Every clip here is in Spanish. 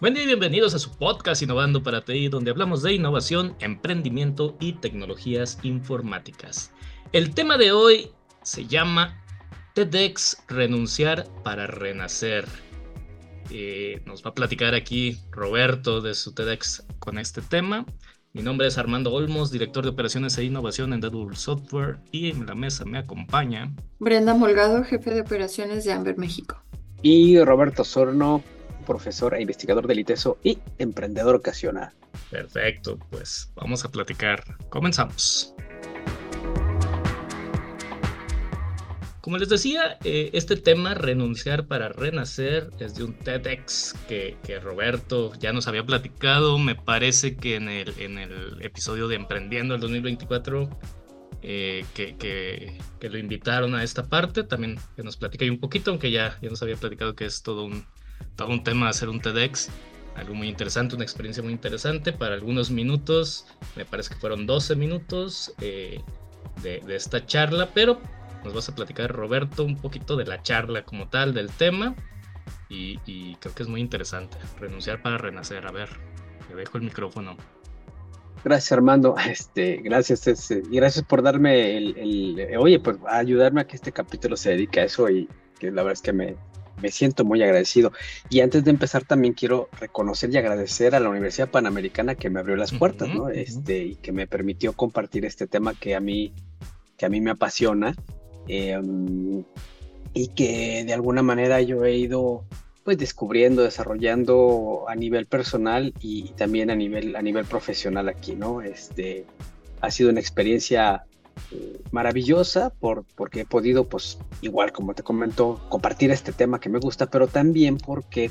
Buen día y bienvenidos a su podcast Innovando para TI, donde hablamos de innovación, emprendimiento y tecnologías informáticas. El tema de hoy se llama TEDx Renunciar para Renacer. Eh, nos va a platicar aquí Roberto de su TEDx con este tema. Mi nombre es Armando Olmos, director de operaciones e innovación en Deadpool Software y en la mesa me acompaña Brenda Molgado, jefe de operaciones de Amber México. Y Roberto Sorno, profesor e investigador del ITESO y emprendedor ocasional. Perfecto, pues vamos a platicar. Comenzamos. Como les decía, eh, este tema, renunciar para renacer, es de un TEDx que, Roberto ya nos había platicado. Me parece que en el, en el episodio de Emprendiendo el 2024, eh, que, que, lo invitaron a esta parte, también que nos platica un poquito, aunque ya, ya nos había platicado que es todo un, todo un tema hacer un TEDx, algo muy interesante, una experiencia muy interesante. Para algunos minutos, me parece que fueron 12 minutos eh, de, esta charla, pero nos vas a platicar Roberto un poquito de la charla como tal, del tema, y, creo que es muy interesante, renunciar para renacer, a ver, te dejo el micrófono. Gracias Armando, este, gracias este, y gracias por darme el, el, oye, pues ayudarme a que este capítulo se dedique a eso y que la verdad es que me, me siento muy agradecido. Y antes de empezar también quiero reconocer y agradecer a la Universidad Panamericana que me abrió las puertas, ¿no? Este, y que me permitió compartir este tema que a mí, que a mí me apasiona. Em, y que de alguna manera yo he ido pues descubriendo, desarrollando a nivel personal y, también a nivel, a nivel profesional aquí, ¿no? Este, ha sido una experiencia maravillosa por, porque he podido, pues igual como te comento, compartir este tema que me gusta, pero también porque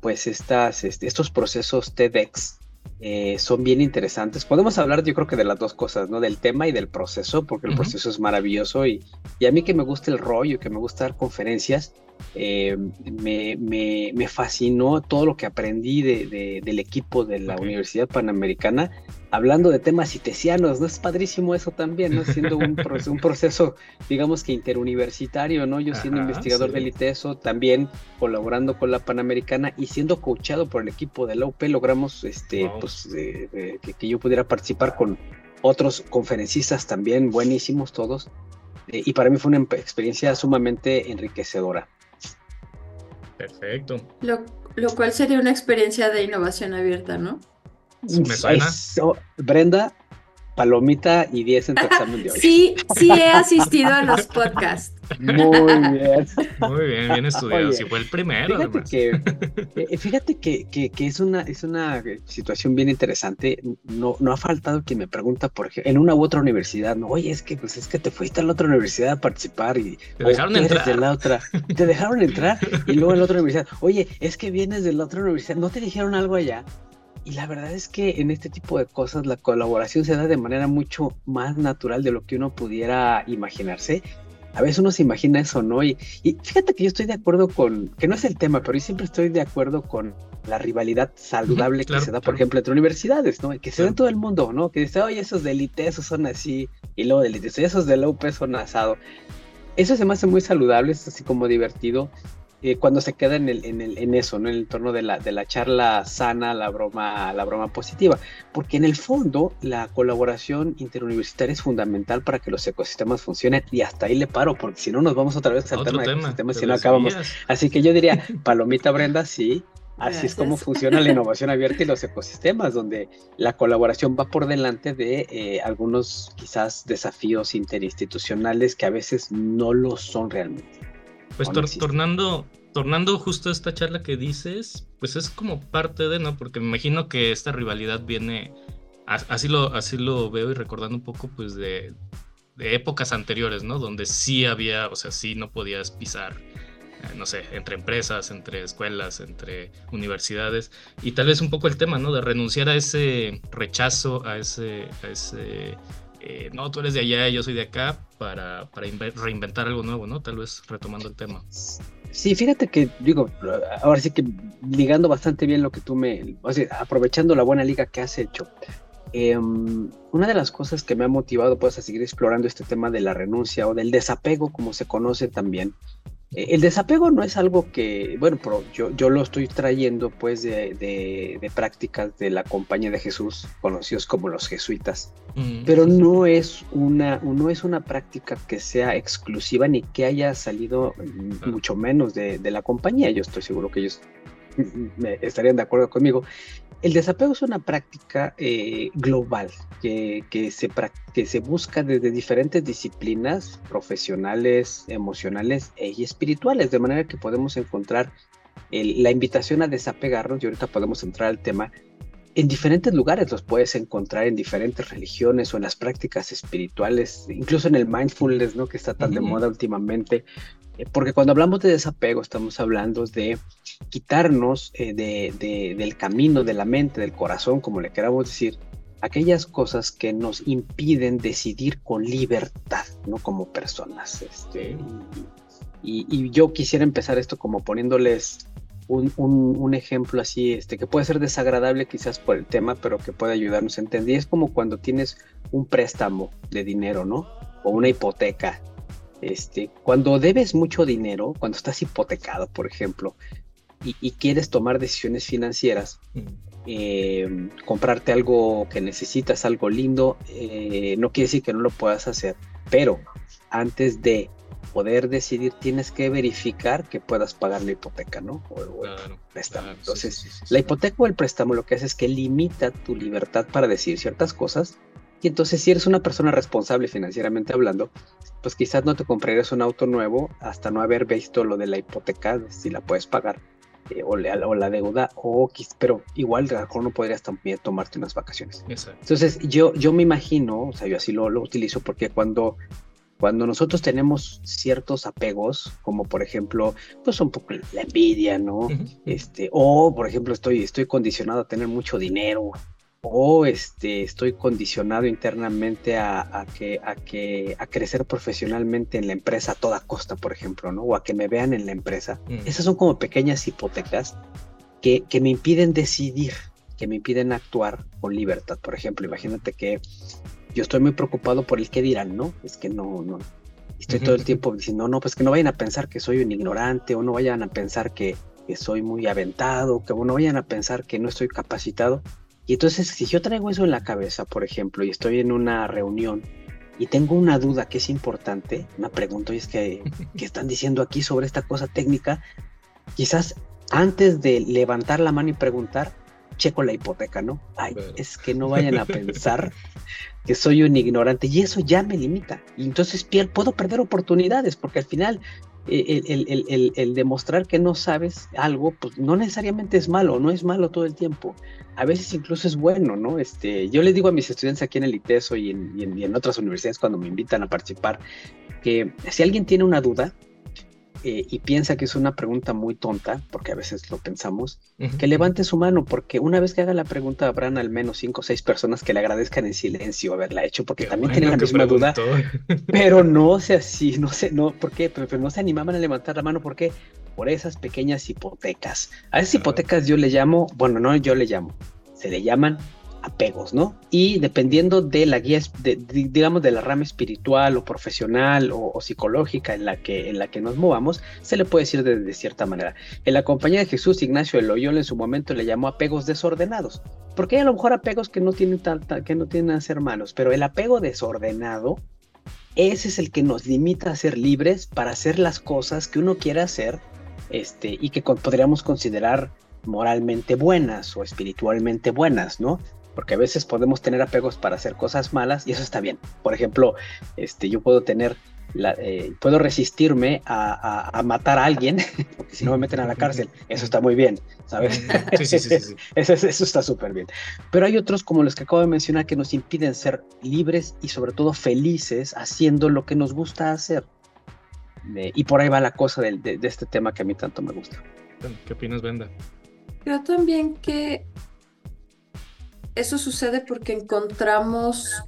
pues estas, este, estos procesos TEDx eh, son bien interesantes. Podemos hablar yo creo que de las dos cosas, ¿no? Del tema y del proceso, porque el proceso es maravilloso y, y, a mí que me gusta el rollo, que me gusta dar conferencias, eh, me, me, me, fascinó todo lo que aprendí de, del equipo de la Universidad Panamericana hablando de temas itesianos, ¿no? Es padrísimo eso también, ¿no? Siendo un, proceso, un proceso, digamos que interuniversitario, ¿no? Yo siendo investigador del ITESO, también colaborando con la Panamericana y siendo coachado por el equipo de la UP, logramos este, pues, que, que, yo pudiera participar con otros conferencistas también, buenísimos todos. Eh, y para mí fue una experiencia sumamente enriquecedora. Perfecto. Lo, lo cual sería una experiencia de innovación abierta, ¿no? ¿Me suena? Brenda, palomita y 10 en tu examen de hoy. Sí, sí he asistido a los podcasts. Muy bien. Muy bien, bien estudiado. si fue el primero. Fíjate, que, eh, fíjate que, que, es, una, es una situación bien interesante. No, no ha faltado quien me pregunta, por ejemplo, en una u otra universidad, no, oye, es que, pues, es que te fuiste a la otra universidad a participar y te dejaron entrar. De la otra, te dejaron entrar y luego en la otra universidad, oye, es que vienes de la otra universidad, ¿no te dijeron algo allá? Y la verdad es que en este tipo de cosas la colaboración se da de manera mucho más natural de lo que uno pudiera imaginarse. A veces uno se imagina eso, ¿no? Y, fíjate que yo estoy de acuerdo con, que no es el tema, pero yo siempre estoy de acuerdo con la rivalidad saludable que se da, por ejemplo, entre universidades, ¿no? Que se da en todo el mundo, ¿no? Que dice, oye, esos de elite, esos son así, y luego de elite, esos de la UP son asado. Eso se me hace muy saludable, es así como divertido. Eh, cuando se queda en, el, en, el, en eso, ¿no? En el torno de la, de la charla sana, la broma, la broma positiva. Porque en el fondo, la colaboración interuniversitaria es fundamental para que los ecosistemas funcionen y hasta ahí le paro, porque si no nos vamos otra vez al tema de ecosistemas si no acabamos. Así que yo diría, palomita Brenda, sí, Así es como funciona la innovación abierta y los ecosistemas, donde la colaboración va por delante de eh, algunos quizás desafíos interinstitucionales que a veces no lo son realmente. Pues tornando, tornando justo a esta charla que dices, pues es como parte de, ¿no? Porque me imagino que esta rivalidad viene, así lo, así lo veo y recordando un poco, pues de, de épocas anteriores, ¿no? Donde sí había, o sea, sí no podías pisar, eh, no sé, entre empresas, entre escuelas, entre universidades, y tal vez un poco el tema, ¿no? De renunciar a ese rechazo, a ese, a ese eh, no, tú eres de allá, yo soy de acá, para, para reinventar algo nuevo, ¿no? Tal vez retomando el tema. Sí, fíjate que, digo, ahora sí que ligando bastante bien lo que tú me, o sea, aprovechando la buena liga que has hecho, em, una de las cosas que me ha motivado pues a seguir explorando este tema de la renuncia o del desapego, como se conoce también, Eh, el desapego no es algo que, bueno, pero yo, yo lo estoy trayendo pues de, de, prácticas de la compañía de Jesús, conocidos como los jesuitas, mm, pero no es, una, no es una práctica que sea exclusiva ni que haya salido mm, mucho menos de, de la compañía. Yo estoy seguro que ellos me estarían de acuerdo conmigo. El desapego es una práctica eh, global que, se, que se busca desde diferentes disciplinas profesionales, emocionales e, y espirituales, de manera que podemos encontrar la invitación a desapegarnos, y ahorita podemos entrar al tema, en diferentes lugares los puedes encontrar en diferentes religiones o en las prácticas espirituales, incluso en el mindfulness, ¿no? Que está tan de moda últimamente. Eh, porque cuando hablamos de desapego estamos hablando de quitarnos eh, de, del camino, de la mente, del corazón, como le queramos decir, aquellas cosas que nos impiden decidir con libertad, ¿no? Como personas. Este, y, y, yo quisiera empezar esto como poniéndoles un, ejemplo así, este, que puede ser desagradable quizás por el tema, pero que puede ayudarnos a entender. Y es como cuando tienes un préstamo de dinero, ¿no? O una hipoteca. Este, cuando debes mucho dinero, cuando estás hipotecado, por ejemplo, y, quieres tomar decisiones financieras, mm. eh, comprarte algo que necesitas, algo lindo, eh, no quiere decir que no lo puedas hacer, pero antes de poder decidir tienes que verificar que puedas pagar la hipoteca, ¿no? O, el préstamo. Entonces, la hipoteca o el préstamo lo que hace es que limita tu libertad para decidir ciertas cosas. Y entonces, si eres una persona responsable financieramente hablando, pues quizás no te comprarías un auto nuevo hasta no haber visto lo de la hipoteca, si la puedes pagar, eh, o, la, o, la, deuda, o, pero igual a lo mejor no podrías también tomarte unas vacaciones. Entonces, yo, yo me imagino, o sea, yo así lo, lo utilizo porque cuando cuando nosotros tenemos ciertos apegos, como por ejemplo, pues un poco la envidia, ¿no? Este, o por ejemplo, estoy, estoy condicionado a tener mucho dinero, o este, estoy condicionado internamente a, que, a, que, a crecer profesionalmente en la empresa a toda costa, por ejemplo, ¿no? O a que me vean en la empresa. Mm. Esas son como pequeñas hipotecas que, que me impiden decidir, que me impiden actuar con libertad. Por ejemplo, imagínate que yo estoy muy preocupado por el qué dirán, ¿no? Es que no, no. Estoy todo el tiempo diciendo, no, pues que no vayan a pensar que soy un ignorante o no vayan a pensar que, soy muy aventado, que no vayan a pensar que no estoy capacitado. Y entonces, si yo traigo eso en la cabeza, por ejemplo, y estoy en una reunión y tengo una duda que es importante, una pregunta, y es que, ¿qué están diciendo aquí sobre esta cosa técnica? Quizás antes de levantar la mano y preguntar, checo la hipoteca, ¿no? Ay, es que no vayan a pensar que soy un ignorante y eso ya me limita. Y entonces puedo perder oportunidades porque al final el, demostrar que no sabes algo, pues no necesariamente es malo, no es malo todo el tiempo. A veces incluso es bueno, ¿no? Este, yo les digo a mis estudiantes aquí en el ITESO y y en otras universidades cuando me invitan a participar, que si alguien tiene una duda, eh, y piensa que es una pregunta muy tonta, porque a veces lo pensamos, que levante su mano, porque una vez que haga la pregunta habrán al menos cinco o seis personas que le agradezcan en silencio haberla hecho, porque también tienen la misma duda, pero no sé así, no sé, no, ¿por qué? Pero, no se animaban a levantar la mano, ¿por qué? Por esas pequeñas hipotecas. A esas hipotecas yo le llamo, bueno, no yo le llamo, se le llaman apegos, ¿no? Y dependiendo de la guía, digamos, de la rama espiritual o profesional o, psicológica en la, que, en la que nos movamos, se le puede decir de, cierta manera. En la compañía de Jesús, Ignacio de Loyola en su momento le llamó apegos desordenados, porque hay a lo mejor apegos que no tienen, tanta, que no tienen a ser malos, pero el apego desordenado, ese es el que nos limita a ser libres para hacer las cosas que uno quiere hacer este, y que podríamos considerar moralmente buenas o espiritualmente buenas, ¿no? Porque a veces podemos tener apegos para hacer cosas malas y eso está bien. Por ejemplo, este, yo puedo tener, la, eh, puedo resistirme a, matar a alguien, porque si no me meten a la cárcel, eso está muy bien, ¿sabes? Sí, sí, sí, eso, eso, está súper bien. Pero hay otros como los que acabo de mencionar que nos impiden ser libres y sobre todo felices haciendo lo que nos gusta hacer. y por ahí va la cosa de, de este tema que a mí tanto me gusta. ¿Qué opinas, Brenda? Creo también que eso sucede porque encontramos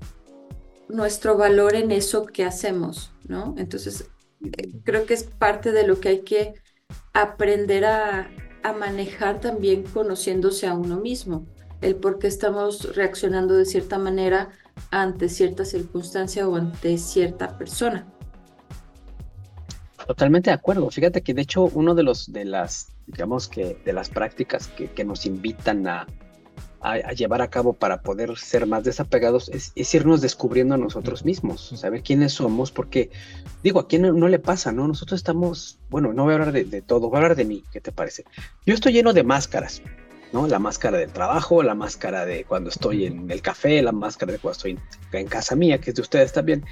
nuestro valor en eso que hacemos, ¿no? Entonces, eh, creo que es parte de lo que hay que aprender a, manejar también conociéndose a uno mismo, el por qué estamos reaccionando de cierta manera ante cierta circunstancia o ante cierta persona. Totalmente de acuerdo. Fíjate que de hecho uno de los de las digamos que de las prácticas que, que nos invitan a, a, llevar a cabo para poder ser más desapegados es, irnos descubriendo a nosotros mismos, saber quiénes somos, porque digo, a quién no, le pasa, ¿no? Nosotros estamos, bueno, no voy a hablar de, de, todo, voy a hablar de mí, ¿qué te parece? Yo estoy lleno de máscaras, ¿no? La máscara del trabajo, la máscara de cuando estoy en el café, la máscara de cuando estoy en, casa mía, que es de ustedes también.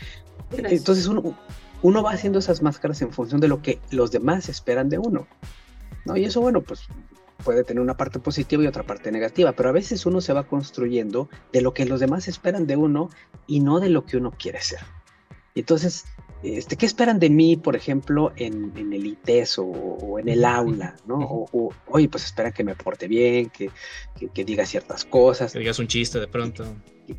Entonces uno, uno va haciendo esas máscaras en función de lo que los demás esperan de uno. ¿no? Y eso, bueno, pues puede tener una parte positiva y otra parte negativa, pero a veces uno se va construyendo de lo que los demás esperan de uno y no de lo que uno quiere ser. Entonces, este, ¿qué esperan de mí, por ejemplo, en, el ITES o, en el aula? ¿no? O, oye, pues esperan que me porte bien, que, que, diga ciertas cosas. Que digas un chiste de pronto.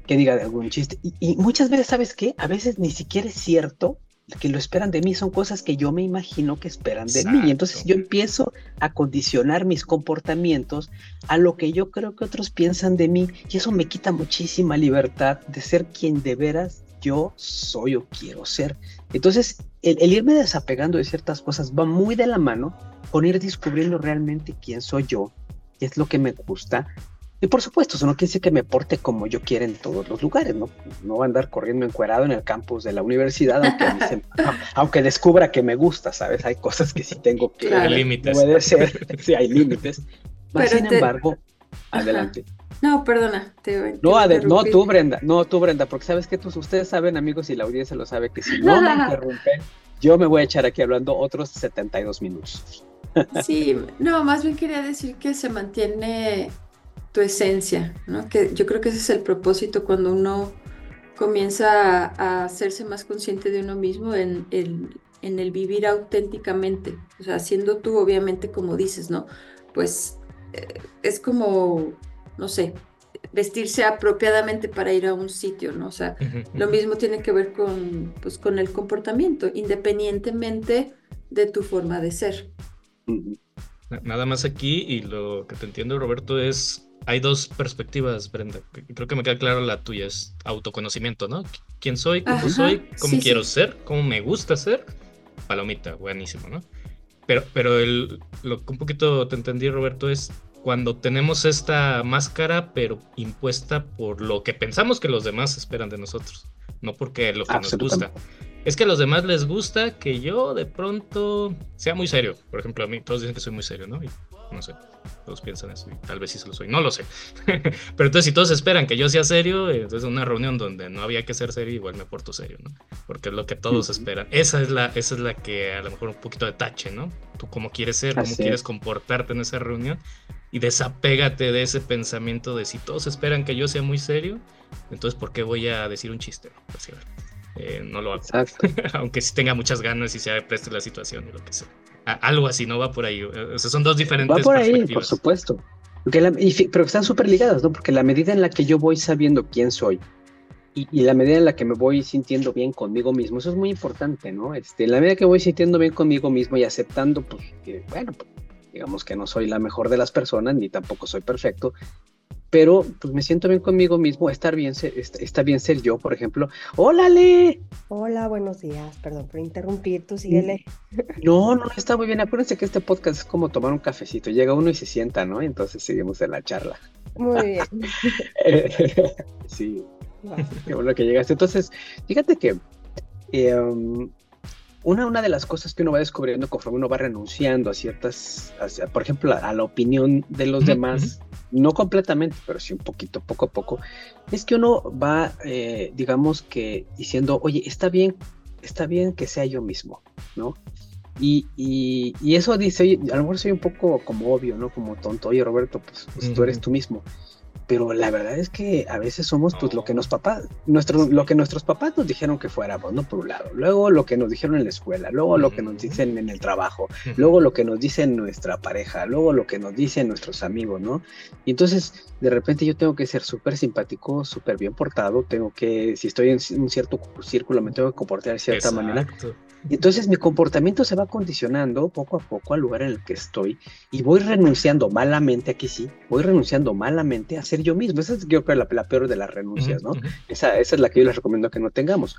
Que, diga algún chiste. Y, y, muchas veces, ¿sabes qué? A veces ni siquiera es cierto que lo esperan de mí son cosas que yo me imagino que esperan de mí. Y entonces yo empiezo a condicionar mis comportamientos a lo que yo creo que otros piensan de mí. Y eso me quita muchísima libertad de ser quien de veras yo soy o quiero ser. Entonces, el, el irme desapegando de ciertas cosas va muy de la mano con ir descubriendo realmente quién soy yo, qué es lo que me gusta, y por supuesto, eso no quiere decir que me porte como yo quiera en todos los lugares, ¿no? No va a andar corriendo encuerado en el campus de la universidad, aunque, descubra que me gusta, ¿sabes? Hay cosas que sí tengo que... Hay límites. Puede ser, sí, hay límites. sin embargo, adelante. No, perdona. no, no, tú, Brenda, no, tú, Brenda, porque sabes que tú, ustedes saben, amigos, y la audiencia lo sabe, que si no me interrumpen, yo me voy a echar aquí hablando otros 72 minutos. Sí, no, más bien quería decir que se mantiene tu esencia, ¿no? Que yo creo que ese es el propósito cuando uno comienza a, hacerse más consciente de uno mismo en el, en el vivir auténticamente, o sea, siendo tú obviamente como dices, ¿no? Pues eh, es como, no sé, vestirse apropiadamente para ir a un sitio, ¿no? O sea, lo mismo tiene que ver con, pues, con el comportamiento, independientemente de tu forma de ser. Nada más aquí, y lo que te entiendo, Roberto, es hay dos perspectivas, Brenda. Creo que me queda claro la tuya, es autoconocimiento, ¿no? ¿Quién soy? ¿Cómo soy? ¿Cómo quiero ser? ¿Cómo me gusta ser? Palomita, buenísimo, ¿no? Pero, pero el, lo que un poquito te entendí, Roberto, es cuando tenemos esta máscara, pero impuesta por lo que pensamos que los demás esperan de nosotros, no porque lo que nos gusta. Es que a los demás les gusta que yo de pronto sea muy serio. Por ejemplo, a mí todos dicen que soy muy serio, ¿no? No sé, todos piensan eso y tal vez sí se lo soy, no lo sé. Pero entonces si todos esperan que yo sea serio, entonces una reunión donde no había que ser serio, igual me porto serio, ¿no? Porque es lo que todos esperan. Esa es, la, esa es la que a lo mejor un poquito de tache, ¿no? Tú cómo quieres ser, cómo quieres comportarte en esa reunión y desapégate de ese pensamiento de si todos esperan que yo sea muy serio, entonces ¿por qué voy a decir un chiste? Pues, eh, no lo hago. Aunque sí tenga muchas ganas y se preste la situación y lo que sea algo así, ¿no? Va por ahí. O sea, son dos diferentes. Va por ahí, por supuesto. pero están súper ligadas, ¿no? Porque la medida en la que yo voy sabiendo quién soy y, la medida en la que me voy sintiendo bien conmigo mismo, eso es muy importante, ¿no? Este, la medida que voy sintiendo bien conmigo mismo y aceptando, pues, que, bueno, pues, digamos que no soy la mejor de las personas, ni tampoco soy perfecto, pero pues me siento bien conmigo mismo, estar bien, está, bien ser yo, por ejemplo. ¡Hola, Le! Hola, buenos días, perdón por interrumpir, tú síguele. No, no, está muy bien. Acuérdense que este podcast es como tomar un cafecito, llega uno y se sienta, ¿no? Entonces seguimos en la charla. Muy bien. sí, qué bueno que llegaste. Entonces, fíjate que em, una, una de las cosas que uno va descubriendo conforme uno va renunciando a ciertas, por ejemplo, a, la opinión de los demás, no completamente, pero sí un poquito, poco a poco, es que uno va, eh, digamos que diciendo, oye, está bien, está bien que sea yo mismo, ¿no? Y, y, eso dice, oye, a lo mejor soy un poco como obvio, ¿no? Como tonto, oye Roberto, pues, pues tú eres tú mismo pero la verdad es que a veces somos pues lo que nos papás, nuestro, lo que nuestros papás nos dijeron que fuéramos, ¿no? Por un lado, luego lo que nos dijeron en la escuela, luego lo que nos dicen en el trabajo, luego lo que nos dicen nuestra pareja, luego lo que nos dicen nuestros amigos, ¿no? Y entonces, de repente yo tengo que ser súper simpático, súper bien portado, tengo que, si estoy en un cierto círculo, me tengo que comportar de cierta manera. Y entonces mi comportamiento se va condicionando poco a poco al lugar en el que estoy y voy renunciando malamente, aquí sí, voy renunciando malamente a ser yo mismo. Esa es yo creo la, peor de las renuncias, ¿no? esa, esa es la que yo les recomiendo que no tengamos.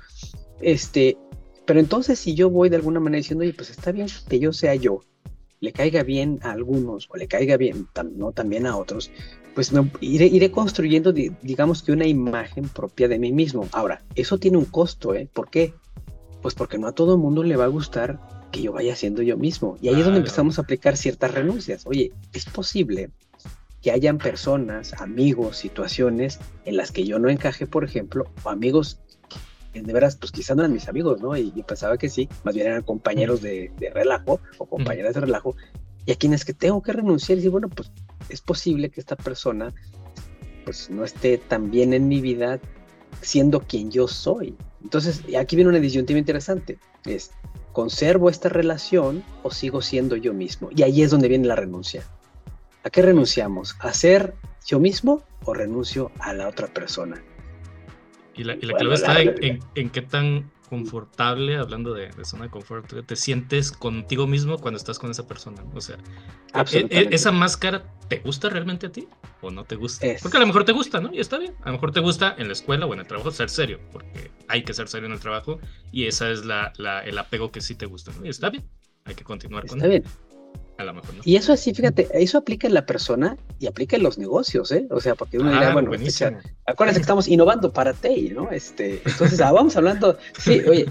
Este, Pero entonces si yo voy de alguna manera diciendo, oye, pues está bien que yo sea yo, le caiga bien a algunos o le caiga bien no también a otros, pues me iré, iré construyendo, digamos que una imagen propia de mí mismo. Ahora, eso tiene un costo, ¿eh? ¿Por qué? Pues porque no a todo el mundo le va a gustar que yo vaya siendo yo mismo. Y ahí es donde empezamos a aplicar ciertas renuncias. Oye, es posible que hayan personas, amigos, situaciones en las que yo no encaje, por ejemplo, o amigos que de veras, pues quizás no eran mis amigos, ¿no? Y, pensaba que sí, más bien eran compañeros de, relajo o compañeras de relajo, y a quienes que tengo que renunciar y decir, bueno, pues es posible que esta persona pues no esté tan bien en mi vida siendo quien yo soy. Entonces, aquí viene una disyuntiva interesante. Es, ¿conservo esta relación o sigo siendo yo mismo? Y ahí es donde viene la renuncia. ¿A qué renunciamos? ¿A ser yo mismo o renuncio a la otra persona? Y la, clave está en, qué tan confortable, hablando de, zona de confort, te sientes contigo mismo cuando estás con esa persona. O sea, e, e, ¿esa máscara te gusta realmente a ti o no te gusta? Porque a lo mejor te gusta, ¿no? Y está bien. A lo mejor te gusta en la escuela o en el trabajo ser serio, porque hay que ser serio en el trabajo y esa es la, el apego que sí te gusta, ¿no? Y está bien. Hay que continuar con Está bien. Y eso así, fíjate, eso aplica en la persona y aplica en los negocios, ¿eh? O sea, porque uno dirá, ah, bueno, este, acuérdense que estamos innovando para TEI, ¿no? Este, entonces, ah, vamos hablando, sí, oye,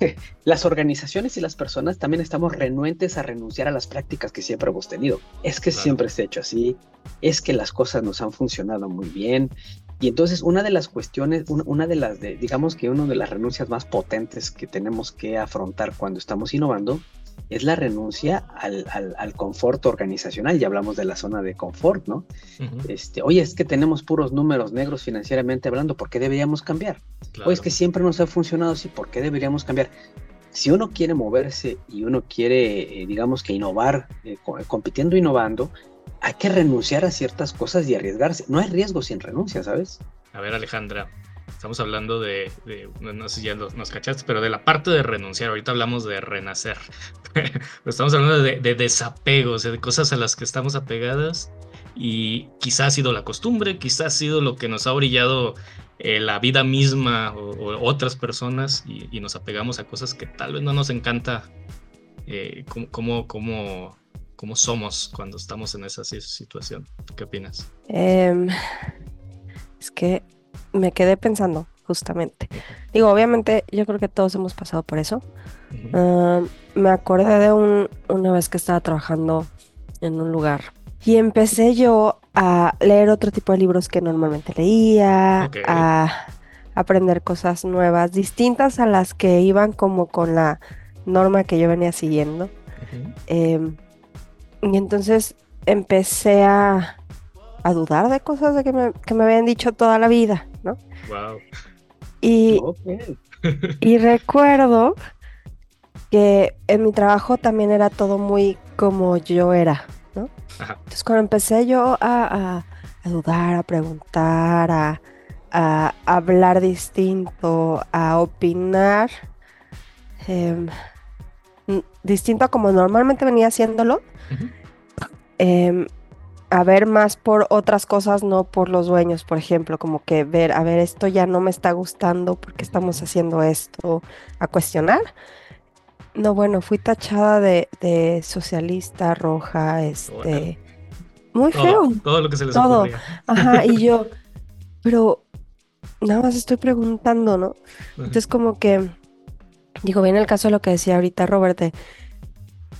las organizaciones y las personas también estamos renuentes a renunciar a las prácticas que siempre hemos tenido. Es que siempre se ha hecho así, es que las cosas nos han funcionado muy bien. Y entonces una de las cuestiones, una de las, de, digamos que una de las renuncias más potentes que tenemos que afrontar cuando estamos innovando es la renuncia al, al, confort organizacional. Ya hablamos de la zona de confort, ¿no? este, oye, es que tenemos puros números negros financieramente hablando, ¿por qué deberíamos cambiar? Oye, es que siempre nos ha funcionado así, ¿por qué deberíamos cambiar? Si uno quiere moverse y uno quiere, eh, digamos que innovar, eh, compitiendo, innovando, hay que renunciar a ciertas cosas y arriesgarse. No hay riesgo sin renuncia, ¿sabes? A ver, Alejandra, Estamos hablando de, no sé si ya nos cachaste, pero de la parte de renunciar. Ahorita hablamos de renacer. estamos hablando de, de desapegos, de cosas a las que estamos apegadas. Y quizá ha sido la costumbre, quizá ha sido lo que nos ha brillado eh, la vida misma o, otras personas y, nos apegamos a cosas que tal vez no nos encanta eh, como, como, como, somos cuando estamos en esa situación. ¿Qué opinas? Em, es que me quedé pensando, justamente. Digo, obviamente, yo creo que todos hemos pasado por eso. Ah, me acordé de un, una vez que estaba trabajando en un lugar y empecé yo a leer otro tipo de libros que normalmente leía, a aprender cosas nuevas, distintas a las que iban como con la norma que yo venía siguiendo. Em, y entonces empecé a, a dudar de cosas de que me, que me habían dicho toda la vida. ¿no? Wow. Y, y recuerdo que en mi trabajo también era todo muy como yo era, ¿no? Entonces cuando empecé yo a, dudar, a preguntar, a, hablar distinto, a opinar, em, distinto a como normalmente venía haciéndolo, a ver más por otras cosas, no por los dueños, por ejemplo, como que ver, a ver, esto ya no me está gustando, porque estamos haciendo esto? A cuestionar. No, bueno, fui tachada de, socialista, roja, este... Muy feo. Todo lo que se les Todo. Ajá, y yo, pero nada más estoy preguntando, ¿no? Entonces como que, digo, bien el caso de lo que decía ahorita Robert,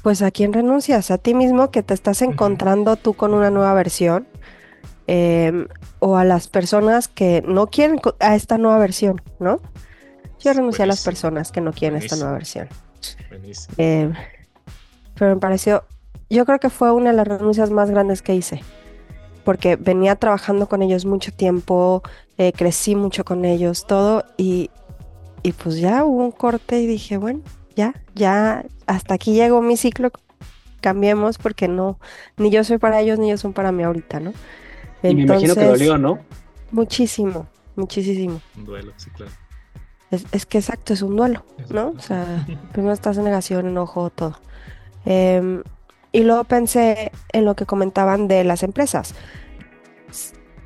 pues a quién renuncias, a ti mismo que te estás encontrando tú con una nueva versión em, o a las personas que no quieren a esta nueva versión, ¿no? Yo renuncié a las personas que no quieren esta nueva versión. Em, pero me pareció, yo creo que fue una de las renuncias más grandes que hice, porque venía trabajando con ellos mucho tiempo, eh, crecí mucho con ellos, todo, y, y pues ya hubo un corte y dije, bueno, ya, ya, hasta aquí llegó mi ciclo, cambiemos porque no, ni yo soy para ellos, ni ellos son para mí ahorita, ¿no? y me imagino que dolió, ¿no? Muchísimo, muchísimo. Un duelo, sí, claro. Es, que exacto, es un duelo, ¿no? O sea, primero estás en negación, enojo, todo. Em, y luego pensé en lo que comentaban de las empresas.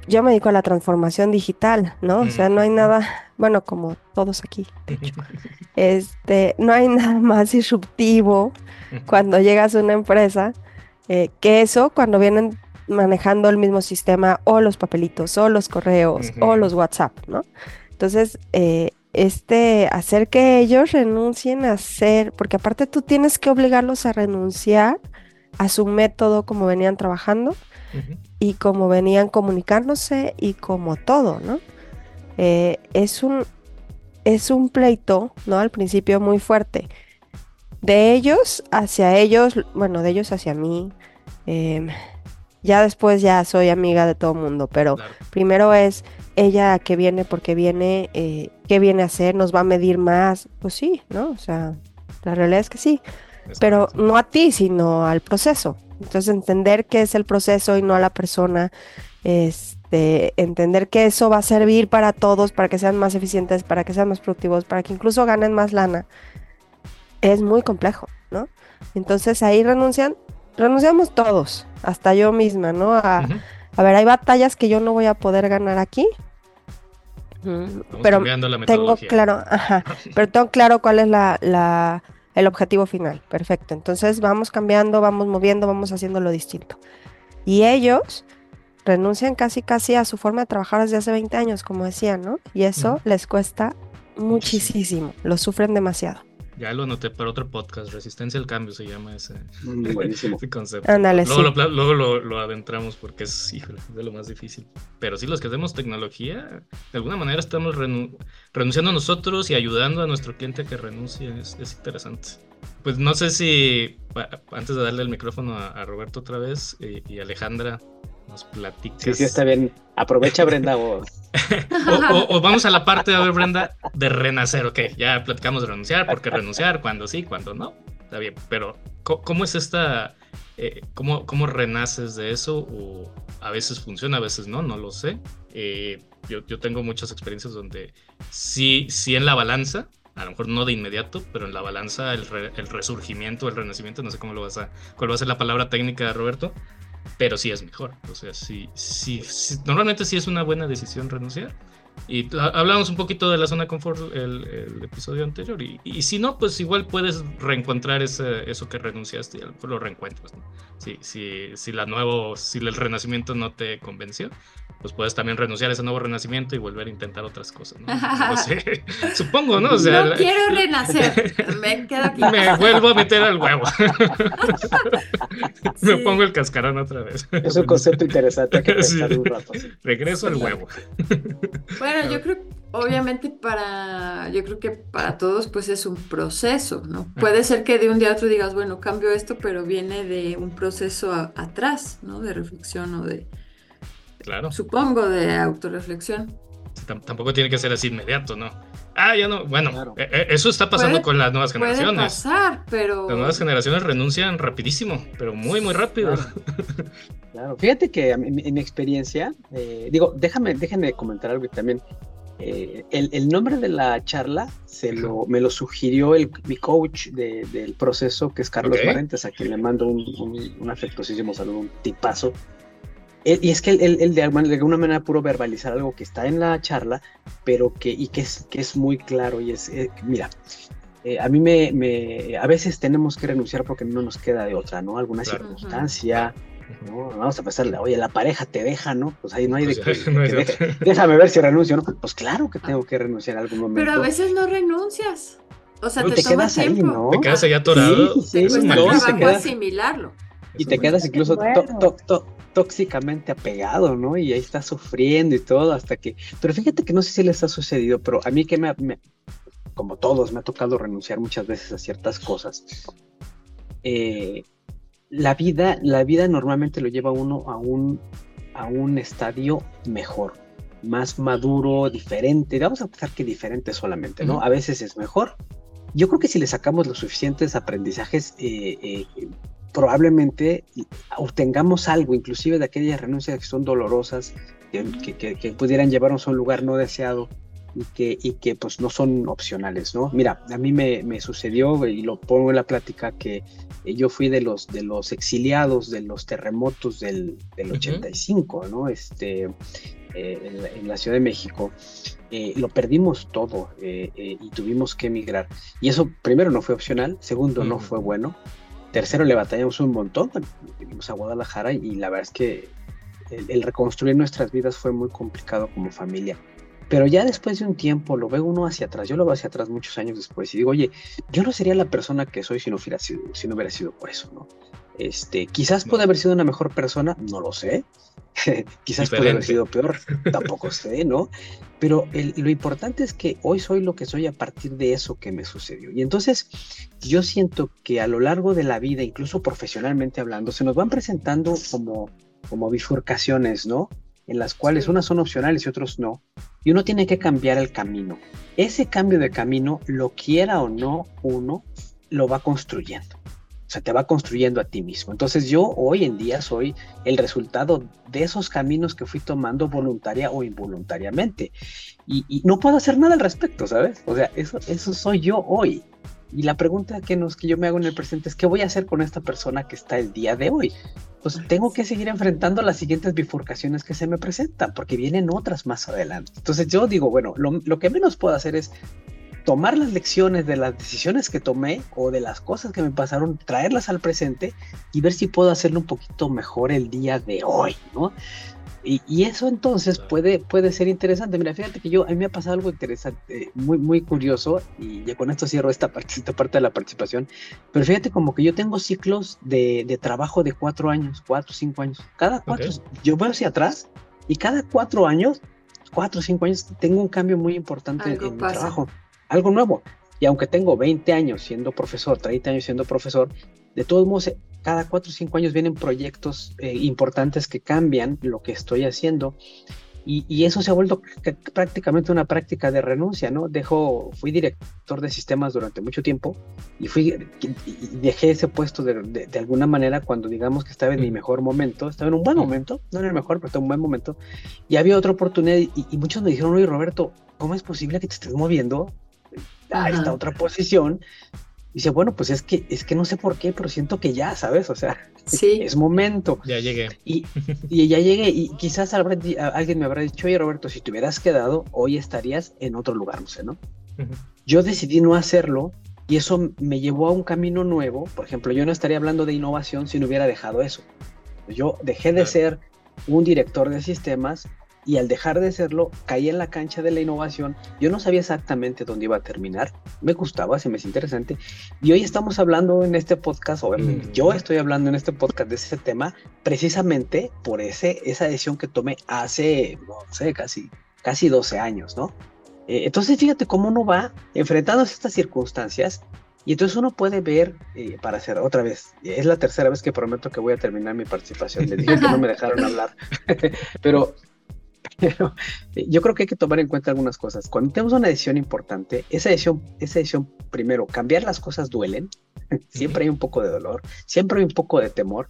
Yo me dedico a la transformación digital, ¿no? O sea, no hay nada, bueno, como todos aquí, este, no hay nada más disruptivo cuando llegas a una empresa eh, que eso cuando vienen manejando el mismo sistema o los papelitos o los correos o los WhatsApp, ¿no? Entonces, eh, este, hacer que ellos renuncien a hacer, porque aparte tú tienes que obligarlos a renunciar a su método como venían trabajando y como venían comunicándose y como todo, ¿no? Eh, es, un, es un pleito, ¿no? Al principio muy fuerte. De ellos hacia ellos, bueno, de ellos hacia mí. Em, ya después ya soy amiga de todo el mundo, pero primero es ella que viene porque viene, eh, qué viene a hacer, nos va a medir más. Pues sí, ¿no? O sea, la realidad es que sí, pero no a ti, sino al proceso. Entonces, entender qué es el proceso y no a la persona, este, entender que eso va a servir para todos, para que sean más eficientes, para que sean más productivos, para que incluso ganen más lana, es muy complejo, ¿no? Entonces ahí renuncian, renunciamos todos, hasta yo misma, ¿no? A, a ver, hay batallas que yo no voy a poder ganar aquí. pero tengo claro, ajá, pero tengo claro cuál es la, la, el objetivo final. Perfecto. Entonces vamos cambiando, vamos moviendo, vamos haciendo lo distinto. Y ellos renuncian casi casi a su forma de trabajar desde hace 20 años, como decían, ¿no? Y eso les cuesta muchísimo, lo sufren demasiado. Ya lo anoté para otro podcast, Resistencia al Cambio se llama ese, mm, buenísimo. concepto. luego, lo, adentramos porque es, de lo más difícil. Pero sí, los que hacemos tecnología, de alguna manera estamos renunciando a nosotros y ayudando a nuestro cliente a que renuncie. Es, interesante. Pues no sé si, antes de darle el micrófono a, Roberto otra vez y, y Alejandra, nos platicas. Sí, sí, está bien. Aprovecha, Brenda. o... o, vamos a la parte, a ver, Brenda, de renacer. Ok, ya platicamos de renunciar, por qué renunciar, cuando sí, cuando no. Está bien, pero ¿cómo, es esta... Eh, cómo, ¿Cómo renaces de eso? O a veces funciona, a veces no, no lo sé. Eh, yo, yo, tengo muchas experiencias donde sí, sí en la balanza, a lo mejor no de inmediato, pero en la balanza el, el resurgimiento, el renacimiento, no sé cómo lo vas a, cuál va a ser la palabra técnica, Roberto, pero sí es mejor. O sea, sí, sí, normalmente sí es una buena decisión renunciar. Y hablamos un poquito de la zona confort el, el episodio anterior. Y, y, si no, pues igual puedes reencontrar ese, eso que renunciaste y lo reencuentras. Si, si, si, la nuevo, si el renacimiento no te convenció, pues puedes también renunciar a ese nuevo renacimiento y volver a intentar otras cosas. ¿no? supongo, ¿no? O sea, no quiero renacer, me quedo aquí. Me vuelvo a meter al huevo. Me pongo el cascarón otra vez. Es un concepto interesante que pensar un rato. Regreso al huevo. Bueno, yo creo, obviamente para, yo creo que para todos pues es un proceso, ¿no? Puede ser que de un día a otro digas, bueno, cambio esto, pero viene de un proceso atrás, ¿no? De reflexión o de Claro. Supongo de autorreflexión. tampoco tiene que ser así inmediato, ¿no? Ah, ya no. Bueno, e, e, eso está pasando con las nuevas generaciones. Puede pasar, pero. Las nuevas generaciones renuncian rapidísimo, pero muy, muy rápido. Claro. Fíjate que en, mi experiencia, eh, digo, déjame, déjenme comentar algo también. Eh, el, nombre de la charla se lo, me lo sugirió el, mi coach del proceso, que es Carlos Marentes, a quien le mando un, un, un afectuosísimo saludo, un tipazo. Eh, y es que él, de, alguna manera puro verbalizar algo que está en la charla, pero que, y que es, que es muy claro y es, eh, mira, eh, a mí me, me, a veces tenemos que renunciar porque no nos queda de otra, ¿no? Alguna circunstancia, ¿no? Vamos a pensarle, oye, la pareja te deja, ¿no? Pues ahí no hay de pues que, déjame ver si renuncio, ¿no? Pues claro que tengo que renunciar en algún momento. Pero a veces no renuncias. O sea, te, te quedas ahí, ¿no? Te quedas ahí atorado. Sí, sí, te cuesta asimilarlo. Y te quedas incluso tóxicamente apegado, ¿no? Y ahí estás sufriendo y todo hasta que... Pero fíjate que no sé si les ha sucedido, pero a mí que me, como todos, me ha tocado renunciar muchas veces a ciertas cosas. Eh, la vida, la vida normalmente lo lleva uno a un, a un estadio mejor, más maduro, diferente. Vamos a pensar que diferente solamente, ¿no? A veces es mejor. Yo creo que si le sacamos los suficientes aprendizajes, eh, eh, probablemente obtengamos algo, inclusive de aquellas renuncias que son dolorosas, que, pudieran llevarnos a un lugar no deseado. Y que, y que pues no son opcionales, ¿no? Mira, a mí me, me sucedió y lo pongo en la plática que yo fui de los, de los exiliados de los terremotos del, del 85, ¿no? Este, eh, en, la, Ciudad de México, eh, lo perdimos todo eh, y tuvimos que emigrar. Y eso, primero, no fue opcional, segundo, no fue bueno, tercero, le batallamos un montón, vinimos a Guadalajara y la verdad es que el, reconstruir nuestras vidas fue muy complicado como familia. Pero ya después de un tiempo lo ve uno hacia atrás, yo lo veo hacia atrás muchos años después y digo, oye, yo no sería la persona que soy si no hubiera sido, si no hubiera sido por eso, ¿no? Este, quizás puede haber sido una mejor persona, no lo sé. quizás puede haber sido peor, tampoco sé, ¿no? Pero lo importante es que hoy soy lo que soy a partir de eso que me sucedió. Y entonces yo siento que a lo largo de la vida, incluso profesionalmente hablando, se nos van presentando como, como bifurcaciones, ¿no? En las cuales unas son opcionales y otros no. Y uno tiene que cambiar el camino. Ese cambio de camino, lo quiera o no uno, lo va construyendo sea, te va construyendo a ti mismo. Entonces yo hoy en día soy el resultado de esos caminos que fui tomando voluntaria o involuntariamente. Y, no puedo hacer nada al respecto, ¿sabes? O sea, eso, eso soy yo hoy. Y la pregunta que, nos, que yo me hago en el presente es, ¿qué voy a hacer con esta persona que está el día de hoy? Pues tengo que seguir enfrentando las siguientes bifurcaciones que se me presentan, porque vienen otras más adelante. Entonces yo digo, bueno, lo, lo que menos puedo hacer es tomar las lecciones de las decisiones que tomé o de las cosas que me pasaron, traerlas al presente y ver si puedo hacerlo un poquito mejor el día de hoy, ¿no? Y, eso entonces puede, puede ser interesante. Mira, fíjate que yo, a mí me ha pasado algo interesante, muy, muy curioso, y ya con esto cierro esta parte, esta parte de la participación, pero fíjate como que yo tengo ciclos de, de trabajo de cuatro años, cuatro, cinco años. Cada cuatro, yo voy hacia atrás y cada cuatro años, cuatro o cinco años, tengo un cambio muy importante en mi trabajo algo nuevo. Y aunque tengo 20 años siendo profesor, 30 años siendo profesor, de todos modos, cada 4 o 5 años vienen proyectos eh, importantes que cambian lo que estoy haciendo. Y, eso se ha vuelto prácticamente una práctica de renuncia, ¿no? Dejo, fui director de sistemas durante mucho tiempo y fui dejé ese puesto de, alguna manera cuando digamos que estaba en mi mejor momento, estaba en un buen momento, no en el mejor, pero estaba en un buen momento, y había otra oportunidad y, y muchos me dijeron, oye Roberto, ¿cómo es posible que te estés moviendo a esta otra posición. Y dice, bueno, pues es que, es que no sé por qué, pero siento que ya, ¿sabes? O sea, es momento. Ya llegué. Y, y ya llegué, y quizás alguien me habrá dicho, oye Roberto, si te hubieras quedado, hoy estarías en otro lugar, no sé, ¿no? Yo decidí no hacerlo y eso me llevó a un camino nuevo. Por ejemplo, yo no estaría hablando de innovación si no hubiera dejado eso. Yo dejé de ser un director de sistemas y al dejar de serlo caí en la cancha de la innovación. Yo no sabía exactamente dónde iba a terminar, me gustaba, se me es interesante. Y hoy estamos hablando en este podcast, o mm. yo estoy hablando en este podcast de ese tema precisamente por ese, esa decisión que tomé hace, no sé, casi, casi 12 años, ¿no? Eh, entonces fíjate cómo uno va enfrentando estas circunstancias y entonces uno puede ver, eh, para hacer otra vez, es la tercera vez que prometo que voy a terminar mi participación, le dije que no me dejaron hablar, pero pero eh, yo creo que hay que tomar en cuenta algunas cosas. Cuando tenemos una decisión importante, esa decisión, esa decisión primero, cambiar las cosas duelen, siempre hay un poco de dolor, siempre hay un poco de temor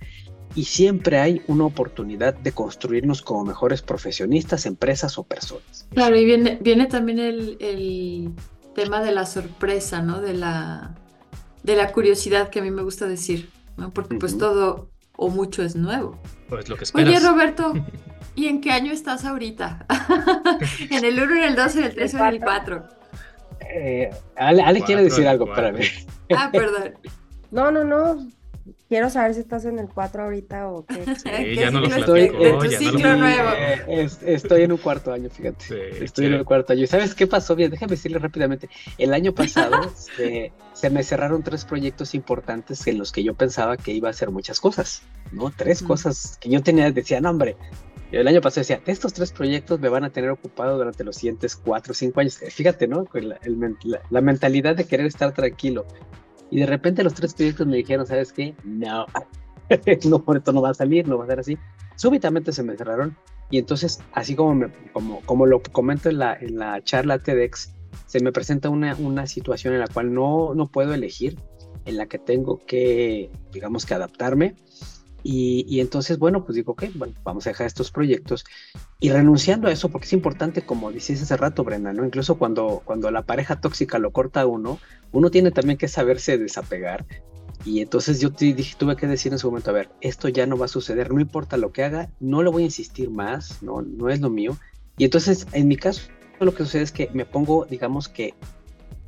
y siempre hay una oportunidad de construirnos como mejores profesionistas, empresas o personas. Claro, y viene, viene también el, el tema de la sorpresa, ¿no? De la, de la curiosidad que a mí me gusta decir, ¿no? Porque pues todo o mucho es nuevo. Pues lo que esperas. Oye, Roberto, ¿Y en qué año estás ahorita? ¿En el 1, en el 2, en el 3 o en el 4? Eh, Ale, quiere decir algo, para mí. Ah, perdón. No, no, no. Quiero saber si estás en el 4 ahorita o qué. Sí, ya no lo estoy, ciclo nuevo. Estoy en un cuarto año, fíjate. estoy en el cuarto año. ¿Sabes qué pasó? Bien, déjame decirle rápidamente. El año pasado se, se, me cerraron tres proyectos importantes en los que yo pensaba que iba a hacer muchas cosas, ¿no? Tres cosas que yo tenía, decía, no, hombre, el año pasado decía, estos tres proyectos me van a tener ocupado durante los siguientes cuatro o cinco años. Fíjate, ¿no? La, mentalidad de querer estar tranquilo. Y de repente los tres proyectos me dijeron, ¿sabes qué? No, no, esto no va a salir, no va a ser así. Súbitamente se me cerraron. Y entonces, así como, me, como, como lo comento en la, en la charla TEDx, se me presenta una, una situación en la cual no, no puedo elegir, en la que tengo que, digamos que adaptarme Y, entonces, bueno, pues digo, ok, bueno, vamos a dejar estos proyectos y renunciando a eso, porque es importante, como decías hace rato, Brenda, ¿no? Incluso cuando, cuando la pareja tóxica lo corta uno, uno tiene también que saberse desapegar. Y entonces yo dije, tuve que decir en su momento, a ver, esto ya no va a suceder, no importa lo que haga, no le voy a insistir más, no, no es lo mío. Y entonces, en mi caso, lo que sucede es que me pongo, digamos que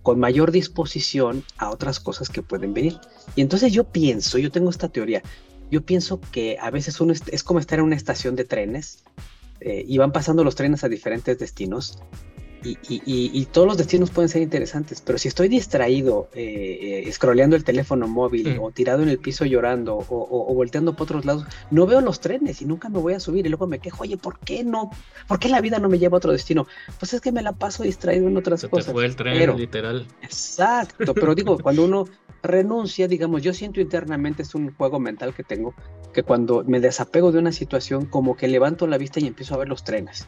con mayor disposición a otras cosas que pueden venir. Y entonces yo pienso, yo tengo esta teoría, yo pienso que a veces uno es, como estar en una estación de trenes eh, y van pasando los trenes a diferentes destinos y, todos los destinos pueden ser interesantes, pero si estoy distraído, eh, eh scrolleando el teléfono móvil o tirado en el piso llorando o, volteando por otros lados, no veo los trenes y nunca me voy a subir y luego me quejo, oye, ¿por qué no? ¿Por qué la vida no me lleva a otro destino? Pues es que me la paso distraído en otras cosas. fue el tren, literal. Exacto, pero digo, cuando uno renuncia, digamos, yo siento internamente, es un juego mental que tengo, que cuando me desapego de una situación, como que levanto la vista y empiezo a ver los trenes.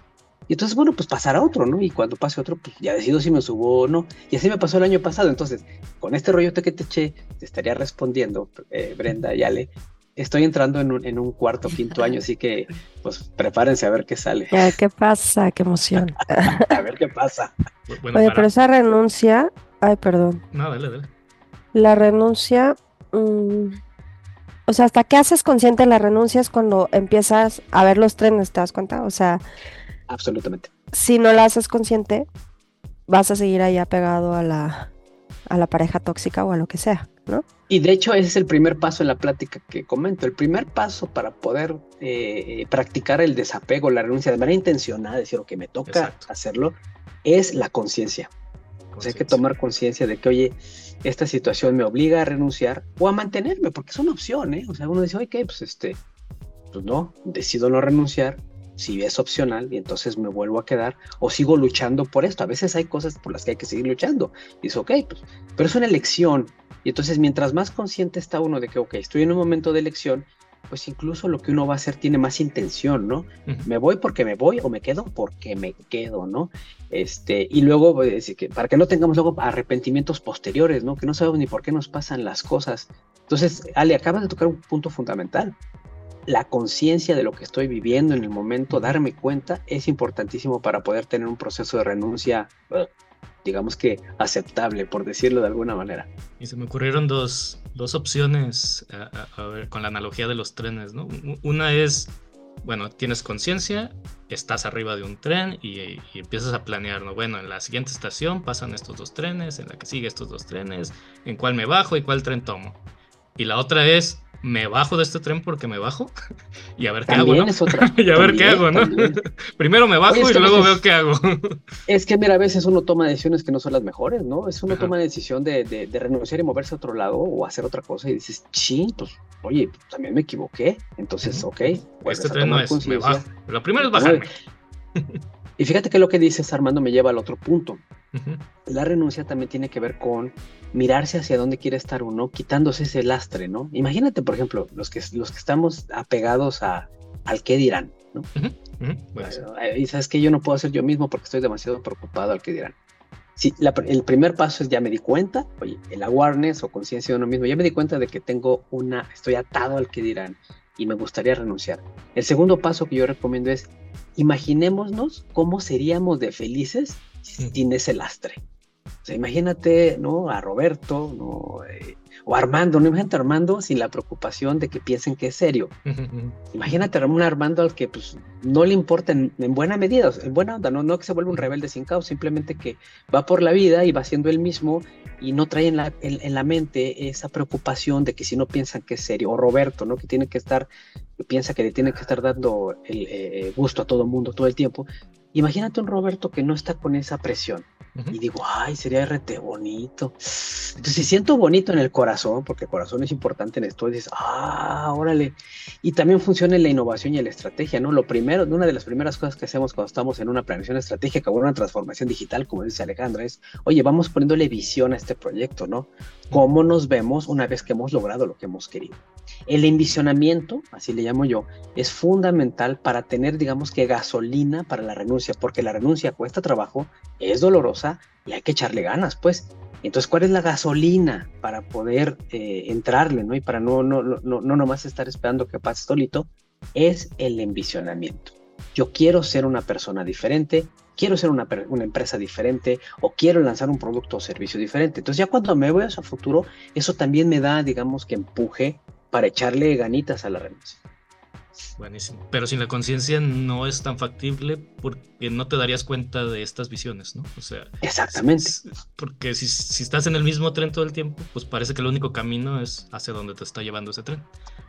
Y entonces, bueno, pues pasará otro, ¿no? Y cuando pase otro, pues ya decido si me subo o no. Y así me pasó el año pasado. Entonces, con este rollo que te eché, te estaría respondiendo, eh, Brenda y Ale. Estoy entrando en un, en un cuarto, quinto año, así que, pues, prepárense a ver qué sale. ¿Qué pasa? ¡Qué emoción! a ver qué pasa. Oye, pero esa renuncia... Ay, perdón. No, dale, dale. La renuncia... Mm, o sea, ¿hasta qué haces consciente la renuncia es cuando empiezas a ver los trenes, ¿te das cuenta? O sea, Absolutamente. Si no la haces consciente, vas a seguir ahí apegado a la, a la pareja tóxica o a lo que sea, ¿no? Y de hecho ese es el primer paso en la plática que comento. El primer paso para poder eh, practicar el desapego, la renuncia de manera intencionada, decir, que me toca hacerlo, es la conciencia. Sea, hay que tomar conciencia de que, oye, esta situación me obliga a renunciar o a mantenerme, porque es una opción, ¿eh? O sea, uno dice, oye, pues este, pues no, decido no renunciar, si es opcional y entonces me vuelvo a quedar o sigo luchando por esto. A veces hay cosas por las que hay que seguir luchando. Y dice, ok, pues, pero es una elección. Y entonces mientras más consciente está uno de que, ok, estoy en un momento de elección, pues incluso lo que uno va a hacer tiene más intención, ¿no? Me voy porque me voy o me quedo porque me quedo, ¿no? Este, y luego, que para que no tengamos luego arrepentimientos posteriores, ¿no? Que no sabemos ni por qué nos pasan las cosas. Entonces, Ale, acabas de tocar un punto fundamental la conciencia de lo que estoy viviendo en el momento, darme cuenta, es importantísimo para poder tener un proceso de renuncia, digamos que aceptable, por decirlo de alguna manera. Y se me ocurrieron dos, dos opciones, a, ver, con la analogía de los trenes, ¿no? Una es, bueno, tienes conciencia, estás arriba de un tren y, y, empiezas a planear, ¿no? Bueno, en la siguiente estación pasan estos dos trenes, en la que sigue estos dos trenes, en cuál me bajo y cuál tren tomo. Y la otra es, me bajo de este tren porque me bajo y a ver qué hago, ¿no? y a ver qué hago, ¿no? Primero me bajo y luego veo qué hago. es que, mira, a veces uno toma decisiones que no son las mejores, ¿no? Es uno toma la decisión de, de, renunciar y moverse a otro lado o hacer otra cosa y dices, sí, pues, oye, también me equivoqué. Entonces, ok. Este tren no es, me bajo. Lo primero es bajarme. Y fíjate que lo que dices, Armando, me lleva al otro punto. La renuncia también tiene que ver con mirarse hacia dónde quiere estar uno, quitándose ese lastre, ¿no? Imagínate, por ejemplo, los que, los que estamos apegados a, al qué dirán, ¿no? y sabes que yo no puedo ser yo mismo porque estoy demasiado preocupado al qué dirán. Si el primer paso es ya me di cuenta, oye, el awareness o conciencia de uno mismo, ya me di cuenta de que tengo una, estoy atado al que dirán y me gustaría renunciar. El segundo paso que yo recomiendo es imaginémonos cómo seríamos de felices sin ese lastre. Sea, imagínate, ¿no? A Roberto, ¿no? Eh, o Armando, no imagínate a Armando sin la preocupación de que piensen que es serio. Imagínate a un Armando al que pues no le importa en, buena medida, en buena onda, ¿no? no que se vuelva un rebelde sin caos, simplemente que va por la vida y va siendo el mismo y no trae en la, en, la mente esa preocupación de que si no piensan que es serio, o Roberto, ¿no? Que tiene que estar, piensa que le tiene que estar dando el eh, gusto a todo el mundo todo el tiempo. Imagínate un Roberto que no está con esa presión y digo, ay, sería RT bonito. Entonces, si siento bonito en el corazón, porque el corazón es importante en esto, dices, ah, órale. Y también funciona en la innovación y en la estrategia, ¿no? Lo primero, una de las primeras cosas que hacemos cuando estamos en una planeación estratégica o una transformación digital, como dice Alejandra, es, oye, vamos poniéndole visión a este proyecto, ¿no? ¿Cómo nos vemos una vez que hemos logrado lo que hemos querido? El envisionamiento, así le llamo yo, es fundamental para tener, digamos que, gasolina para la renuncia, porque la renuncia cuesta trabajo, es dolorosa y hay que echarle ganas, pues. Entonces, ¿cuál es la gasolina para poder eh, entrarle, ¿no? Y para no, no, no, no nomás estar esperando que pase solito, es el envisionamiento. Yo quiero ser una persona diferente, quiero ser una, una, empresa diferente o quiero lanzar un producto o servicio diferente. Entonces ya cuando me voy a ese futuro, eso también me da, digamos, que empuje para echarle ganitas a la renuncia. Buenísimo. Pero sin la conciencia no es tan factible porque no te darías cuenta de estas visiones, ¿no? O sea. Exactamente. Porque si, si, estás en el mismo tren todo el tiempo, pues parece que el único camino es hacia donde te está llevando ese tren.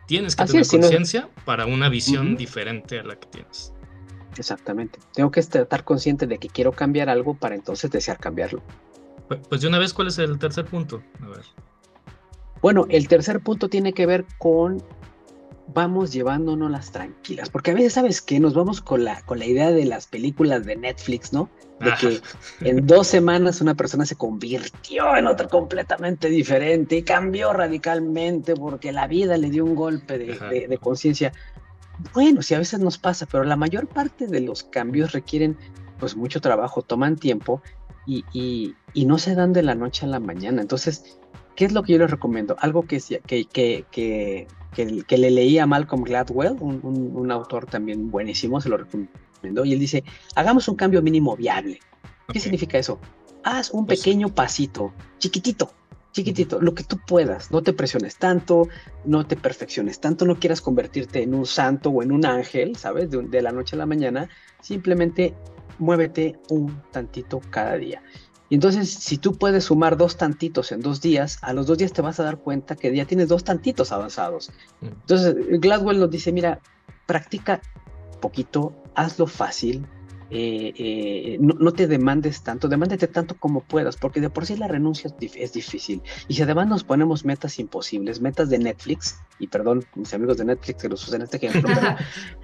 Tienes que tener conciencia para una visión diferente a la que tienes. Exactamente. Tengo que estar consciente de que quiero cambiar algo para entonces desear cambiarlo. Pues de una vez, ¿cuál es el tercer punto? A ver. Bueno, el tercer punto tiene que ver con vamos llevándonos las tranquilas, porque a veces, ¿sabes qué? Nos vamos con la, con la idea de las películas de Netflix, ¿no? De que en dos semanas una persona se convirtió en otra completamente diferente y cambió radicalmente porque la vida le dio un golpe de, de conciencia. Bueno, sí, a veces nos pasa, pero la mayor parte de los cambios requieren pues mucho trabajo, toman tiempo y, y, y no se dan de la noche a la mañana. Entonces, ¿qué es lo que yo les recomiendo? Algo que, que, que, que, que, le leí a Malcolm Gladwell, un, un, autor también buenísimo, se lo recomiendo, y él dice, hagamos un cambio mínimo viable. ¿Qué significa eso? Haz un pues pequeño pasito, chiquitito, chiquitito, lo que tú puedas, no te presiones tanto, no te perfecciones tanto, no quieras convertirte en un santo o en un ángel, ¿sabes? De, la noche a la mañana, simplemente muévete un tantito cada día. Y entonces, si tú puedes sumar dos tantitos en dos días, a los dos días te vas a dar cuenta que ya tienes dos tantitos avanzados. Entonces, Gladwell nos dice, mira, practica poquito, hazlo fácil, eh, eh, no, te demandes tanto, demándete tanto como puedas, porque de por sí la renuncia es, difícil. Y si además nos ponemos metas imposibles, metas de Netflix, y perdón, mis amigos de Netflix que los usan este ejemplo,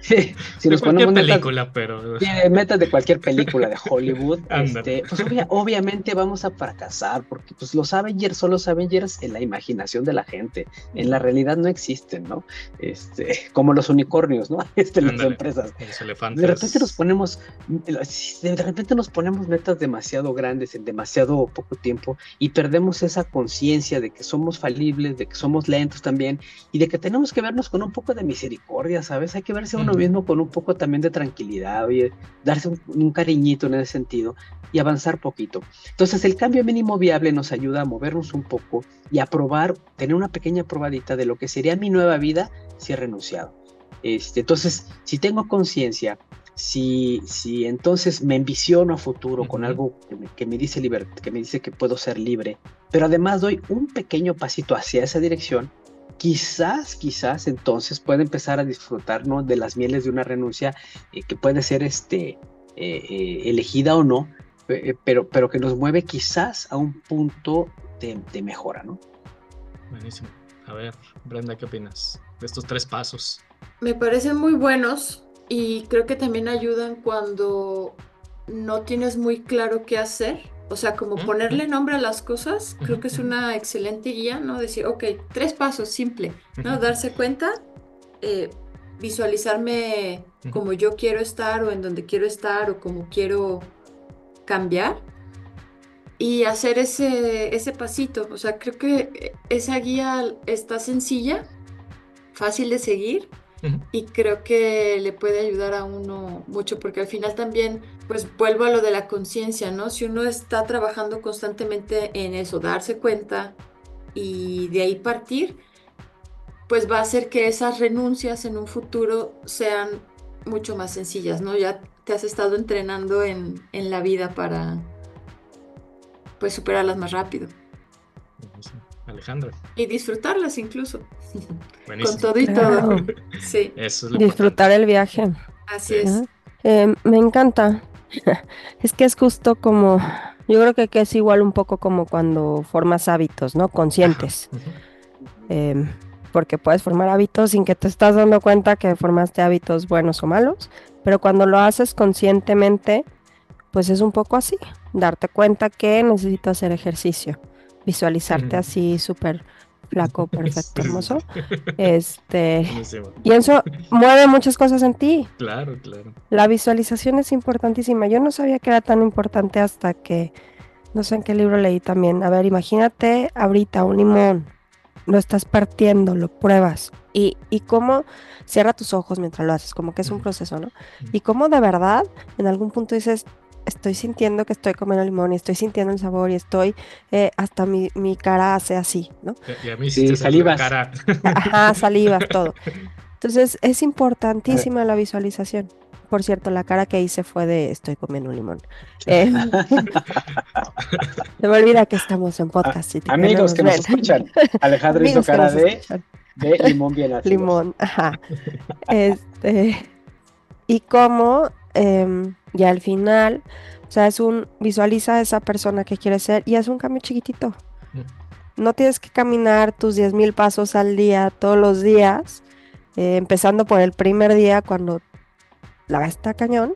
si nos ponemos película, pero... metas de cualquier película de Hollywood, este, pues obviamente vamos a fracasar, porque pues los Avengers son los Avengers en la imaginación de la gente, en la realidad no existen, ¿no? Este, como los unicornios, ¿no? Este, las empresas. De repente nos ponemos de repente nos ponemos metas demasiado grandes en demasiado poco tiempo y perdemos esa conciencia de que somos falibles, de que somos lentos también y de que tenemos que vernos con un poco de misericordia, ¿sabes? Hay que verse a uno mismo con un poco también de tranquilidad, y darse un, cariñito en ese sentido y avanzar poquito. Entonces el cambio mínimo viable nos ayuda a movernos un poco y a probar, tener una pequeña probadita de lo que sería mi nueva vida si he renunciado. Este, entonces, si tengo conciencia si, si entonces me envisiono a futuro con algo que me, dice que me dice que puedo ser libre, pero además doy un pequeño pasito hacia esa dirección, quizás, quizás entonces pueda empezar a disfrutar de las mieles de una renuncia eh, que puede ser este, eh, eh, elegida o no, pero, pero que nos mueve quizás a un punto de, de mejora, ¿no? Buenísimo. A ver, Brenda, ¿qué opinas de estos tres pasos? Me parecen muy buenos y creo que también ayudan cuando no tienes muy claro qué hacer. O sea, como ponerle nombre a las cosas, creo que es una excelente guía, ¿no? Decir, ok, tres pasos, simple, ¿no? Darse cuenta, eh, visualizarme como yo quiero estar o en donde quiero estar o como quiero cambiar y hacer ese, ese pasito. O sea, creo que esa guía está sencilla, fácil de seguir y creo que le puede ayudar a uno mucho porque al final también, pues vuelvo a lo de la conciencia, ¿no? Si uno está trabajando constantemente en eso, darse cuenta y de ahí partir, pues va a hacer que esas renuncias en un futuro sean mucho más sencillas, ¿no? Ya te has estado entrenando en, en la vida para, pues, superarlas más rápido. Alejandra. Y disfrutarlas incluso. Con todo y todo. Sí. Disfrutar el viaje. Así es. Eh, me encanta. es que es justo como, yo creo que, es igual un poco como cuando formas hábitos, ¿no? Conscientes. Em, porque puedes formar hábitos sin que te estás dando cuenta que formaste hábitos buenos o malos, pero cuando lo haces conscientemente, pues es un poco así, darte cuenta que necesito hacer ejercicio visualizarte así súper flaco, perfecto, hermoso. Este, y eso mueve muchas cosas en ti. Claro, claro. La visualización es importantísima. Yo no sabía que era tan importante hasta que no sé en qué libro leí también. A ver, imagínate ahorita un limón, lo estás partiendo, lo pruebas. Y, y cómo cierra tus ojos mientras lo haces, como que es un proceso, ¿no? Y cómo de verdad en algún punto dices, estoy sintiendo que estoy comiendo limón y estoy sintiendo el sabor y estoy, eh, hasta mi, mi, cara hace así, ¿no? Y a mí sí, salivas. Cara. Ajá, salivas, todo. Entonces es importantísima la visualización. Por cierto, la cara que hice fue de estoy comiendo un limón. Eh, se me olvida que estamos en podcast. Si Amigos que nos escuchan, Alejandro hizo cara de, de, limón bien ácido. Limón, ajá. Este, y cómo eh, ya al final, o sea, es un, visualiza a esa persona que quieres ser y es un cambio chiquitito. No tienes que caminar tus 10.000 pasos al día, todos los días, eh, empezando por el primer día cuando la está cañón,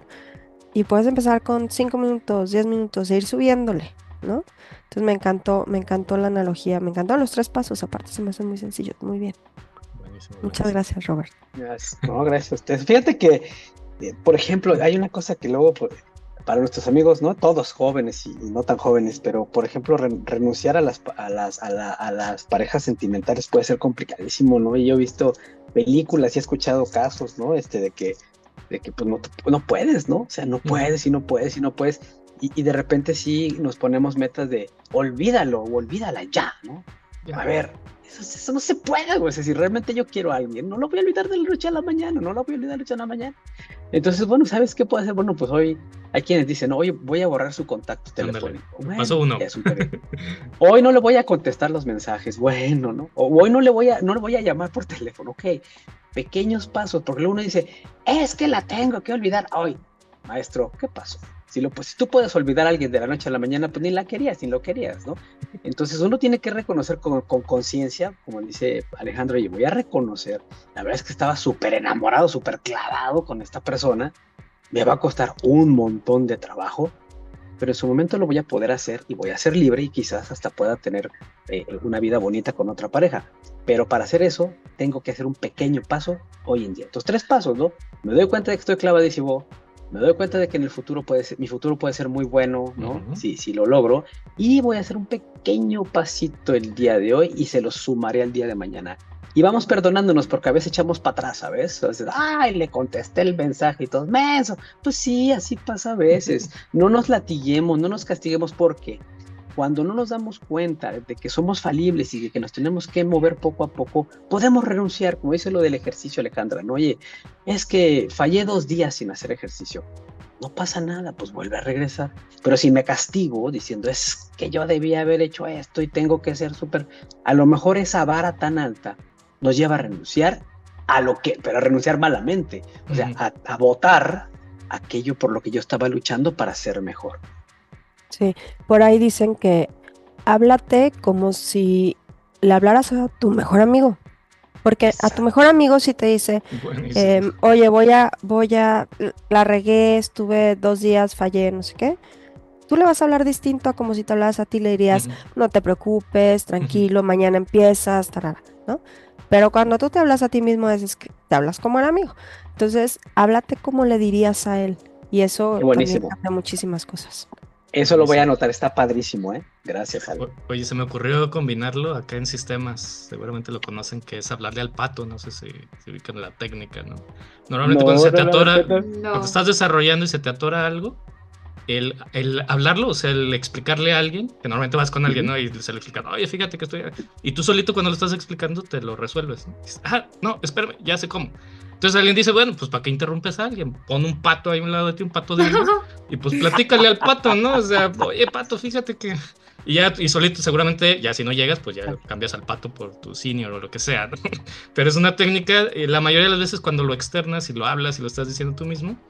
y puedes empezar con 5 minutos, 10 minutos e ir subiéndole, ¿no? Entonces me encantó, me encantó la analogía, me encantaron los tres pasos, aparte se me hacen muy sencillos, muy bien. Buenísimo, Muchas gracias, Robert. No, gracias a ustedes. Fíjate que, por ejemplo, hay una cosa que luego, para nuestros amigos, ¿no? Todos jóvenes y, no tan jóvenes, pero por ejemplo, renunciar a las, a, las, a, la, a las parejas sentimentales puede ser complicadísimo, ¿no? Y yo he visto películas y he escuchado casos, ¿no? Este, de que, de que pues no, no puedes, ¿no? O sea, no puedes y no puedes y no puedes. Y, y de repente sí nos ponemos metas de olvídalo o olvídala ya, ¿no? A ver, eso, no se puede, güey. O sea, si realmente yo quiero a alguien, no lo voy a olvidar de la noche a la mañana, no lo voy a olvidar de la noche a la mañana. Entonces, bueno, ¿sabes qué puedo hacer? Bueno, pues hoy hay quienes dicen, oye, voy a borrar su contacto telefónico. Bueno, Paso uno. hoy no le voy a contestar los mensajes, bueno, ¿no? O hoy no le voy a, no le voy a llamar por teléfono, ok. Pequeños pasos, porque uno dice, es que la tengo que olvidar hoy. Maestro, ¿qué pasó? Si, lo, pues, si tú puedes olvidar a alguien de la noche a la mañana, pues ni la querías, ni lo querías, ¿no? Entonces uno tiene que reconocer con conciencia, como dice Alejandro, yo voy a reconocer, la verdad es que estaba súper enamorado, súper clavado con esta persona, me va a costar un montón de trabajo, pero en su momento lo voy a poder hacer y voy a ser libre y quizás hasta pueda tener eh, una vida bonita con otra pareja. Pero para hacer eso, tengo que hacer un pequeño paso hoy en día. Estos tres pasos, ¿no? Me doy cuenta de que estoy clavadísimo, me doy cuenta de que en el futuro puede ser, mi futuro puede ser muy bueno, ¿no? si, si lo logro. Y voy a hacer un pequeño pasito el día de hoy y se lo sumaré al día de mañana. Y vamos perdonándonos porque a veces echamos para atrás, ¿sabes? Ay, le contesté el mensaje y todo, menso. Pues sí, así pasa a veces. No nos latiguemos, no nos castiguemos porque cuando no nos damos cuenta de que somos falibles y de que nos tenemos que mover poco a poco, podemos renunciar, como dice lo del ejercicio, Alejandra, ¿no? Oye, es que fallé dos días sin hacer ejercicio. No pasa nada, pues vuelve a regresar. Pero si me castigo diciendo, es que yo debía haber hecho esto y tengo que ser súper, a lo mejor esa vara tan alta nos lleva a renunciar a lo que, pero a renunciar malamente, o sea, a, a votar aquello por lo que yo estaba luchando para ser mejor. Sí, por ahí dicen que háblate como si le hablaras a tu mejor amigo. Porque a tu mejor amigo si te dice, eh, oye, voy a, voy a, la regué, estuve dos días, fallé, no sé qué. Tú le vas a hablar distinto a como si te hablas a ti, le dirías, no te preocupes, tranquilo, mañana empiezas, tarara, ¿no? Pero cuando tú te hablas a ti mismo, es que te hablas como el amigo. Entonces, háblate como le dirías a él. Y eso también cambia muchísimas cosas. Eso lo voy a anotar, está padrísimo, ¿eh? Gracias, Ale. Oye, se me ocurrió combinarlo acá en sistemas, seguramente lo conocen, que es hablarle al pato, no sé si, si ubican la técnica, ¿no? Normalmente cuando se te atora, cuando estás desarrollando y se te atora algo, el, el, hablarlo, o sea, el explicarle a alguien, que normalmente vas con alguien, ¿no? Y se le explica, oye, fíjate que estoy... Y tú solito cuando lo estás explicando te lo resuelves. ah, no, espérame, ya sé cómo. Entonces alguien dice, bueno, pues ¿para qué interrumpes a alguien? Pon un pato ahí a un lado de ti, un pato de y pues platícale al pato, ¿no? O sea, oye, pato, fíjate que... Y ya, y solito seguramente, ya si no llegas, pues ya cambias al pato por tu senior o lo que sea, ¿no? Pero es una técnica, eh, la mayoría de las veces cuando lo externas y lo hablas y lo estás diciendo tú mismo,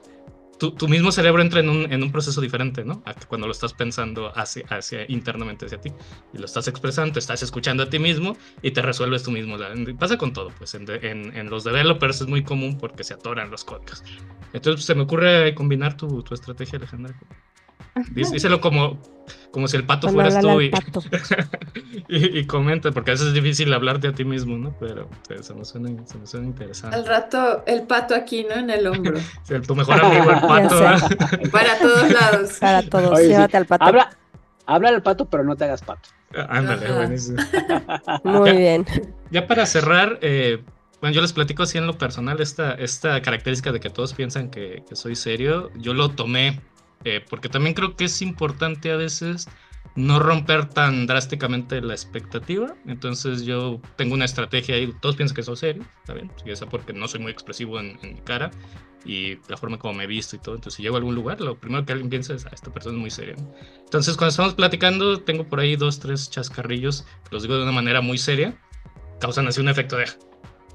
tu, mismo cerebro entra en un, en un, proceso diferente, ¿no? cuando lo estás pensando hacia, hacia, internamente hacia ti. Y lo estás expresando, estás escuchando a ti mismo y te resuelves tú mismo. Pasa con todo, pues en, en, en los developers es muy común porque se atoran los códigos. Entonces pues, se me ocurre combinar tu, tu estrategia, Alejandra. Díselo como, como si el pato fueras tú y, y, comenta, porque a veces es difícil hablarte a ti mismo, ¿no? Pero pues, se, me suena, se, me suena, interesante. Al rato el pato aquí, ¿no? En el hombro. tu mejor amigo el pato. Para todos lados. Para todos, llévate al pato. Habla, Habla al pato, pero no te hagas pato. Ah, ándale, Ajá. buenísimo. Muy bien. Ya para cerrar, eh, bueno, yo les platico así en lo personal esta, esta característica de que todos piensan que, que soy serio. Yo lo tomé eh, porque también creo que es importante a veces no romper tan drásticamente la expectativa. Entonces yo tengo una estrategia ahí. Todos piensan que soy serio, ¿está bien? Y eso porque no soy muy expresivo en, en cara y la forma como me he visto y todo. Entonces si llego a algún lugar, lo primero que alguien piensa es, ah, esta persona es muy seria. Entonces cuando estamos platicando, tengo por ahí dos, tres chascarrillos, los digo de una manera muy seria, causan así un efecto de...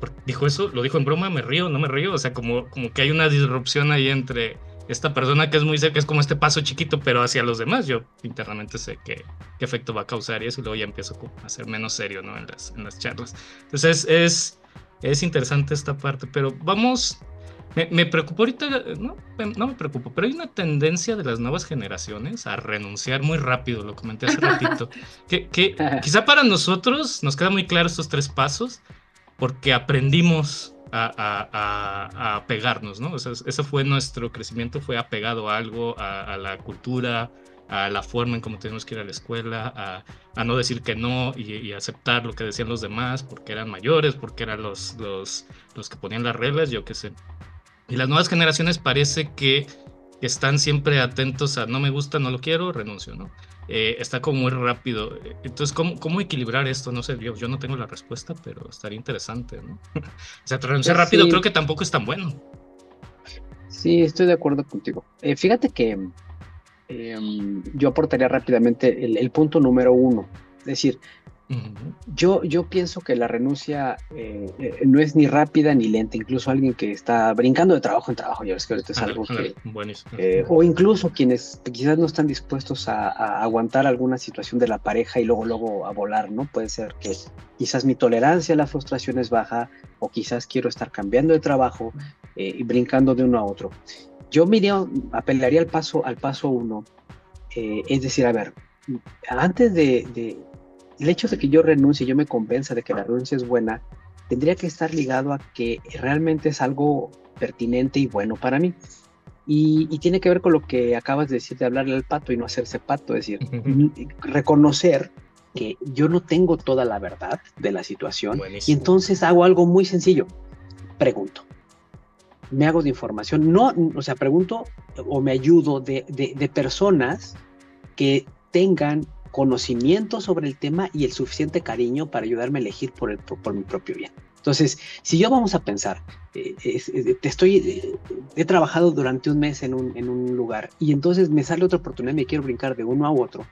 "¿Por- Dijo eso, lo dijo en broma, me río, no me río, o sea, como, como que hay una disrupción ahí entre esta persona que es muy que es como este paso chiquito, pero hacia los demás, yo internamente sé qué, qué efecto va a causar y eso, y luego ya empiezo a ser menos serio, ¿no? En las, en las charlas. Entonces es, es interesante esta parte, pero vamos, me, me preocupa ahorita, no, no me preocupo, pero hay una tendencia de las nuevas generaciones a renunciar muy rápido, lo comenté hace ratito, que, que quizá para nosotros nos queda muy claro estos tres pasos porque aprendimos a, pegarnos, ¿no? O sea, ese fue nuestro crecimiento, fue apegado a algo, a, la cultura, a la forma en cómo tenemos que ir a la escuela, a, a no decir que no y, y aceptar lo que decían los demás porque eran mayores, porque eran los, los, los que ponían las reglas, yo qué sé. Y las nuevas generaciones parece que están siempre atentos a no me gusta, no lo quiero, renuncio, ¿no? Eh, está como muy rápido. Entonces, ¿cómo, ¿cómo equilibrar esto? No sé, yo, yo no tengo la respuesta, pero estaría interesante, ¿no? o sea, renunciar Pues rápido sí. creo que tampoco es tan bueno. Sí, estoy de acuerdo contigo. Eh, fíjate que em, yo aportaría rápidamente el, el punto número uno. Es decir, Yo, yo pienso que la renuncia eh, eh, no es ni rápida ni lenta. Incluso alguien que está brincando de trabajo en trabajo, ya ves que ahorita es algo que. Eh, o incluso quienes quizás no están dispuestos a, a aguantar alguna situación de la pareja y luego luego a volar, ¿no? Puede ser que quizás mi tolerancia a la frustración es baja o quizás quiero estar cambiando de trabajo eh, y brincando de uno a otro. Yo me iría- apelaría al paso, al paso uno, eh, es decir, a ver, antes de, de- el hecho de que yo renuncie, yo me convenza de que la renuncia es buena, tendría que estar ligado a que realmente es algo pertinente y bueno para mí. Y, y tiene que ver con lo que acabas de decir de hablarle al pato y no hacerse pato, es decir, reconocer que yo no tengo toda la verdad de la situación y entonces hago algo muy sencillo, pregunto. Me hago de información, no, o sea, pregunto o me ayudo de, de- de personas que tengan conocimiento sobre el tema y el suficiente cariño para ayudarme a elegir por, el, por mi propio bien. Entonces, si yo vamos a pensar, eh, te estoy, eh, he trabajado durante un mes en un, en un lugar y entonces me sale otra oportunidad y me quiero brincar de uno a otro,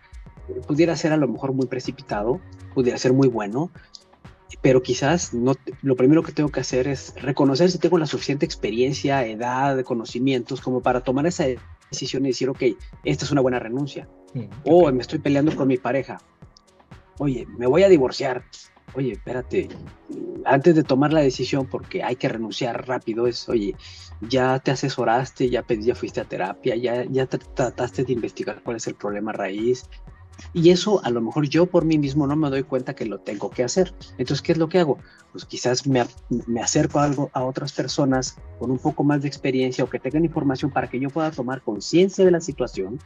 pudiera ser a lo mejor muy precipitado, pudiera ser muy bueno, pero quizás no, lo primero que tengo que hacer es reconocer si tengo la suficiente experiencia, edad, conocimientos como para tomar esa decisión y decir, ok, esta es una buena renuncia. Ujú, O me estoy peleando con mi pareja. Oye, me voy a divorciar. Oye, espérate, antes de tomar la decisión, porque hay que renunciar rápido, es, oye, ya te asesoraste, ya, pedí- ya fuiste a terapia, ya, ya tr- trataste de investigar cuál es el problema raíz. Y eso a lo mejor yo por mí mismo no me doy cuenta que lo tengo que hacer. Entonces, ¿qué es lo que hago? Pues quizás me, me acerco a, algo, a otras personas con un poco más de experiencia o que tengan información para que yo pueda tomar conciencia de la situación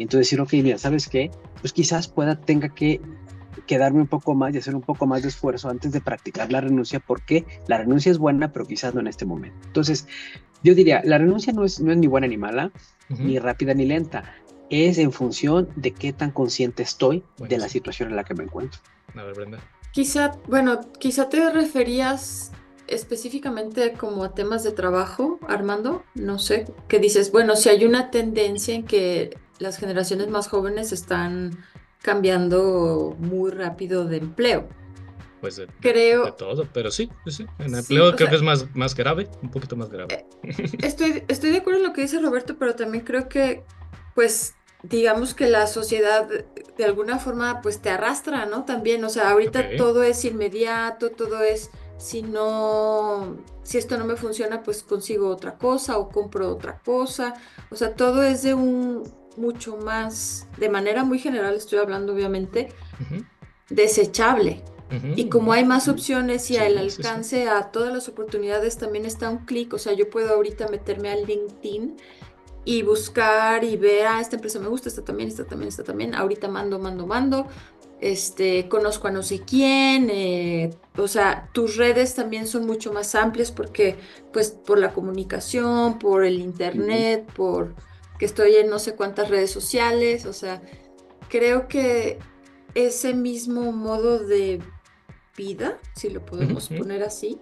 y entonces decir, ok, mira, ¿sabes qué? Pues quizás pueda, tenga que quedarme un poco más y hacer un poco más de esfuerzo antes de practicar la renuncia, porque la renuncia es buena, pero quizás no en este momento. Entonces, yo diría, la renuncia no es, no es ni buena ni mala, ni rápida ni lenta. Es en función de qué tan consciente estoy de la situación en la que me encuentro. A ver, Brenda. Quizá, bueno, quizá te referías específicamente como a temas de trabajo, Armando, no sé, que dices, bueno, si hay una tendencia en que las generaciones más jóvenes están cambiando muy rápido de empleo. Pues de, de Creo, todo, pero sí, sí, sí. En empleo creo sea- que es más, más grave, un poquito más grave. estoy, estoy de acuerdo en lo que dice Roberto, pero también creo que, pues, digamos que la sociedad de alguna forma, pues, te arrastra, ¿no? También, o sea, ahorita todo es inmediato, todo es, si no, si esto no me funciona, pues consigo otra cosa o compro otra cosa. O sea, todo es de un mucho más, de manera muy general, estoy hablando obviamente, desechable. Y como hay más opciones y Sí, al sí, sí. alcance a todas las oportunidades también está un clic, o sea, yo puedo ahorita meterme a LinkedIn y buscar y ver, ah, esta empresa me gusta, esta también, esta también, esta también. Ahorita mando, mando, mando. Este, conozco a no sé quién, eh, o sea, tus redes también son mucho más amplias porque, pues, por la comunicación, por el internet, por que estoy en no sé cuántas redes sociales, o sea, creo que ese mismo modo de vida, si lo podemos poner así,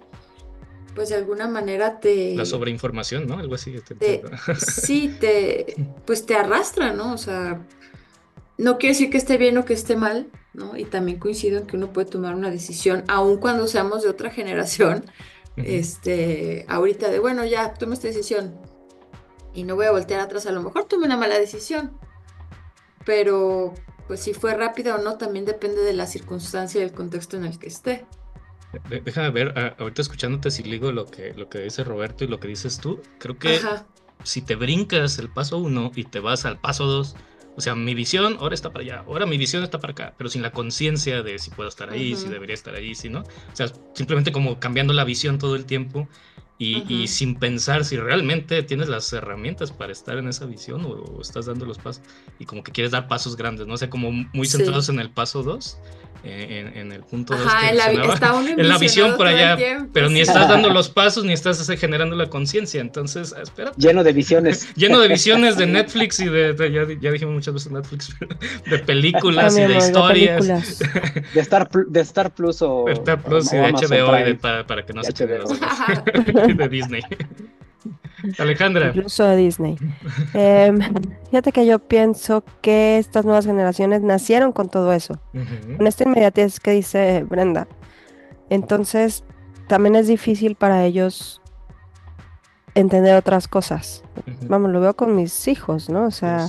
pues de alguna manera te... La sobreinformación, ¿no? Algo así. sí, te, pues te arrastra, ¿no? O sea, no quiere decir que esté bien o que esté mal, ¿no? Y también coincido en que uno puede tomar una decisión, aun cuando seamos de otra generación, este, ahorita de, bueno, ya, toma esta decisión y no voy a voltear atrás, a lo mejor tomé una mala decisión, pero pues si fue rápida o no también depende de la circunstancia y del contexto en el que esté. Déjame ver, ahorita escuchándote si ligo lo que, lo que dice Roberto y lo que dices tú, creo que si te brincas el paso uno y te vas al paso dos, o sea, mi visión ahora está para allá, ahora mi visión está para acá, pero sin la conciencia de si puedo estar ahí, si debería estar ahí, si no. O sea, simplemente como cambiando la visión todo el tiempo y, sin pensar si realmente tienes las herramientas para estar en esa visión o, estás dando los pasos y como que quieres dar pasos grandes, ¿no? O sea, como muy centrados en el paso dos en, el punto de en, la, en la visión por allá, pero ni estás dando los pasos ni estás generando la conciencia, entonces, espera. Lleno de visiones. Lleno de visiones de Netflix y de, ya, dijimos muchas veces Netflix, de películas y de historias. De, Star, de Star Plus o... De Star Plus y de HBO para, para, que no se de Disney. Alejandra. Incluso de Disney. Em, fíjate que yo pienso que estas nuevas generaciones nacieron con todo eso. Con esta inmediatez que dice Brenda. Entonces, también es difícil para ellos entender otras cosas. Vamos, lo veo con mis hijos, ¿no? O sea.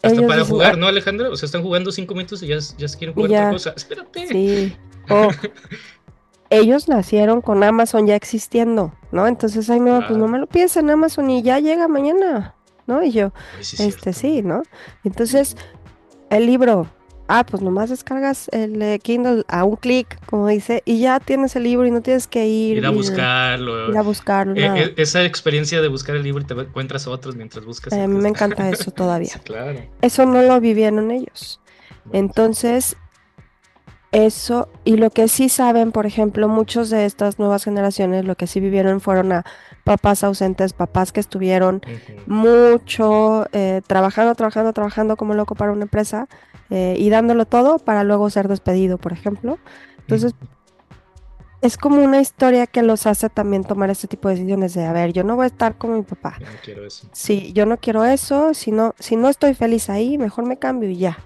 Hasta para jugar, ah ¿no, Alejandra? O sea, están jugando cinco minutos y ya, ya se quieren jugar otra cosa. Espérate. Sí. O, ellos nacieron con Amazon ya existiendo, ¿no? Entonces, ay, no, pues no me lo pides en Amazon y ya llega mañana, ¿no? Y yo, este sí, ¿no? Entonces, el libro, ah, pues nomás descargas el eh, Kindle a un clic, como dice, y ya tienes el libro y no tienes que ir. Ir a buscarlo. Ir a buscarlo. E, e, esa experiencia de buscar el libro y te encuentras a otros mientras buscas. a mí me encanta eso todavía. claro. Eso no lo vivieron ellos. Entonces, eso, y lo que sí saben, por ejemplo, muchos de estas nuevas generaciones, lo que sí vivieron fueron a papás ausentes, papás que estuvieron mucho eh, trabajando, trabajando, trabajando como loco para una empresa eh, y dándolo todo para luego ser despedido, por ejemplo. Entonces, es como una historia que los hace también tomar este tipo de decisiones de, a ver, yo no voy a estar como mi papá. No quiero eso. Sí, yo no quiero eso, si no, si no estoy feliz ahí, mejor me cambio y ya,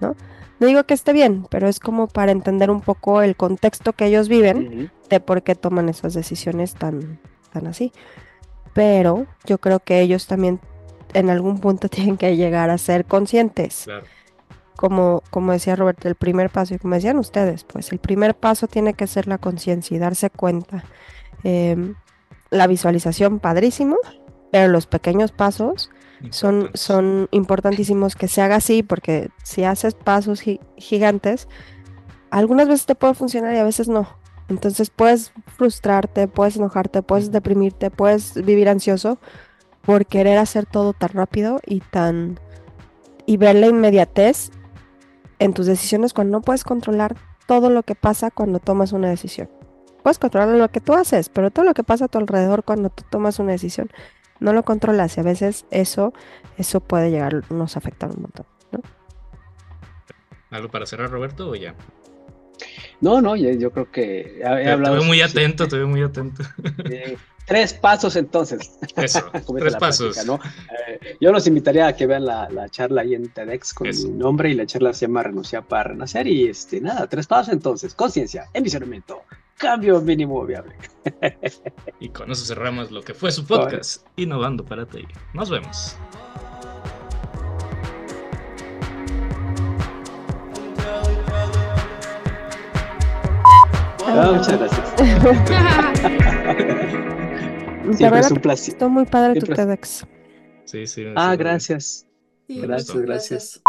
¿no? No digo que esté bien, pero es como para entender un poco el contexto que ellos viven de por qué toman esas decisiones tan, tan así. Pero yo creo que ellos también en algún punto tienen que llegar a ser conscientes. Como, como decía Roberto, el primer paso, y como decían ustedes, pues el primer paso tiene que ser la conciencia y darse cuenta. Em, la visualización, padrísimo, pero los pequeños pasos son, son importantísimos que se haga así, porque si haces pasos gigantes, algunas veces te puede funcionar y a veces no. Entonces puedes frustrarte, puedes enojarte, puedes deprimirte, puedes vivir ansioso por querer hacer todo tan rápido y tan y ver la inmediatez en tus decisiones cuando no puedes controlar todo lo que pasa cuando tomas una decisión. Puedes controlar lo que tú haces, pero todo lo que pasa a tu alrededor cuando tú tomas una decisión no lo controlas y a veces eso, eso puede llegar, nos afectar un montón. ¿no? ¿Algo para cerrar, Roberto, o ya? No, no, yo, creo que he, hablado. Te veo muy atento, te veo muy atento. tres pasos entonces. Eso, tres pasos. Eh, yo los invitaría a que vean la, charla ahí en TEDx con mi nombre y la charla se llama Renunciar para Renacer y este, nada, tres pasos entonces, conciencia, envisionamiento, cambio mínimo viable. y con eso cerramos lo que fue su podcast, Innovando para ti. Nos vemos. Ah, muchas gracias. Siempre es un placer. Estuvo muy padre tu TEDx. Sí, sí. Ah, gracias. gracias, gracias.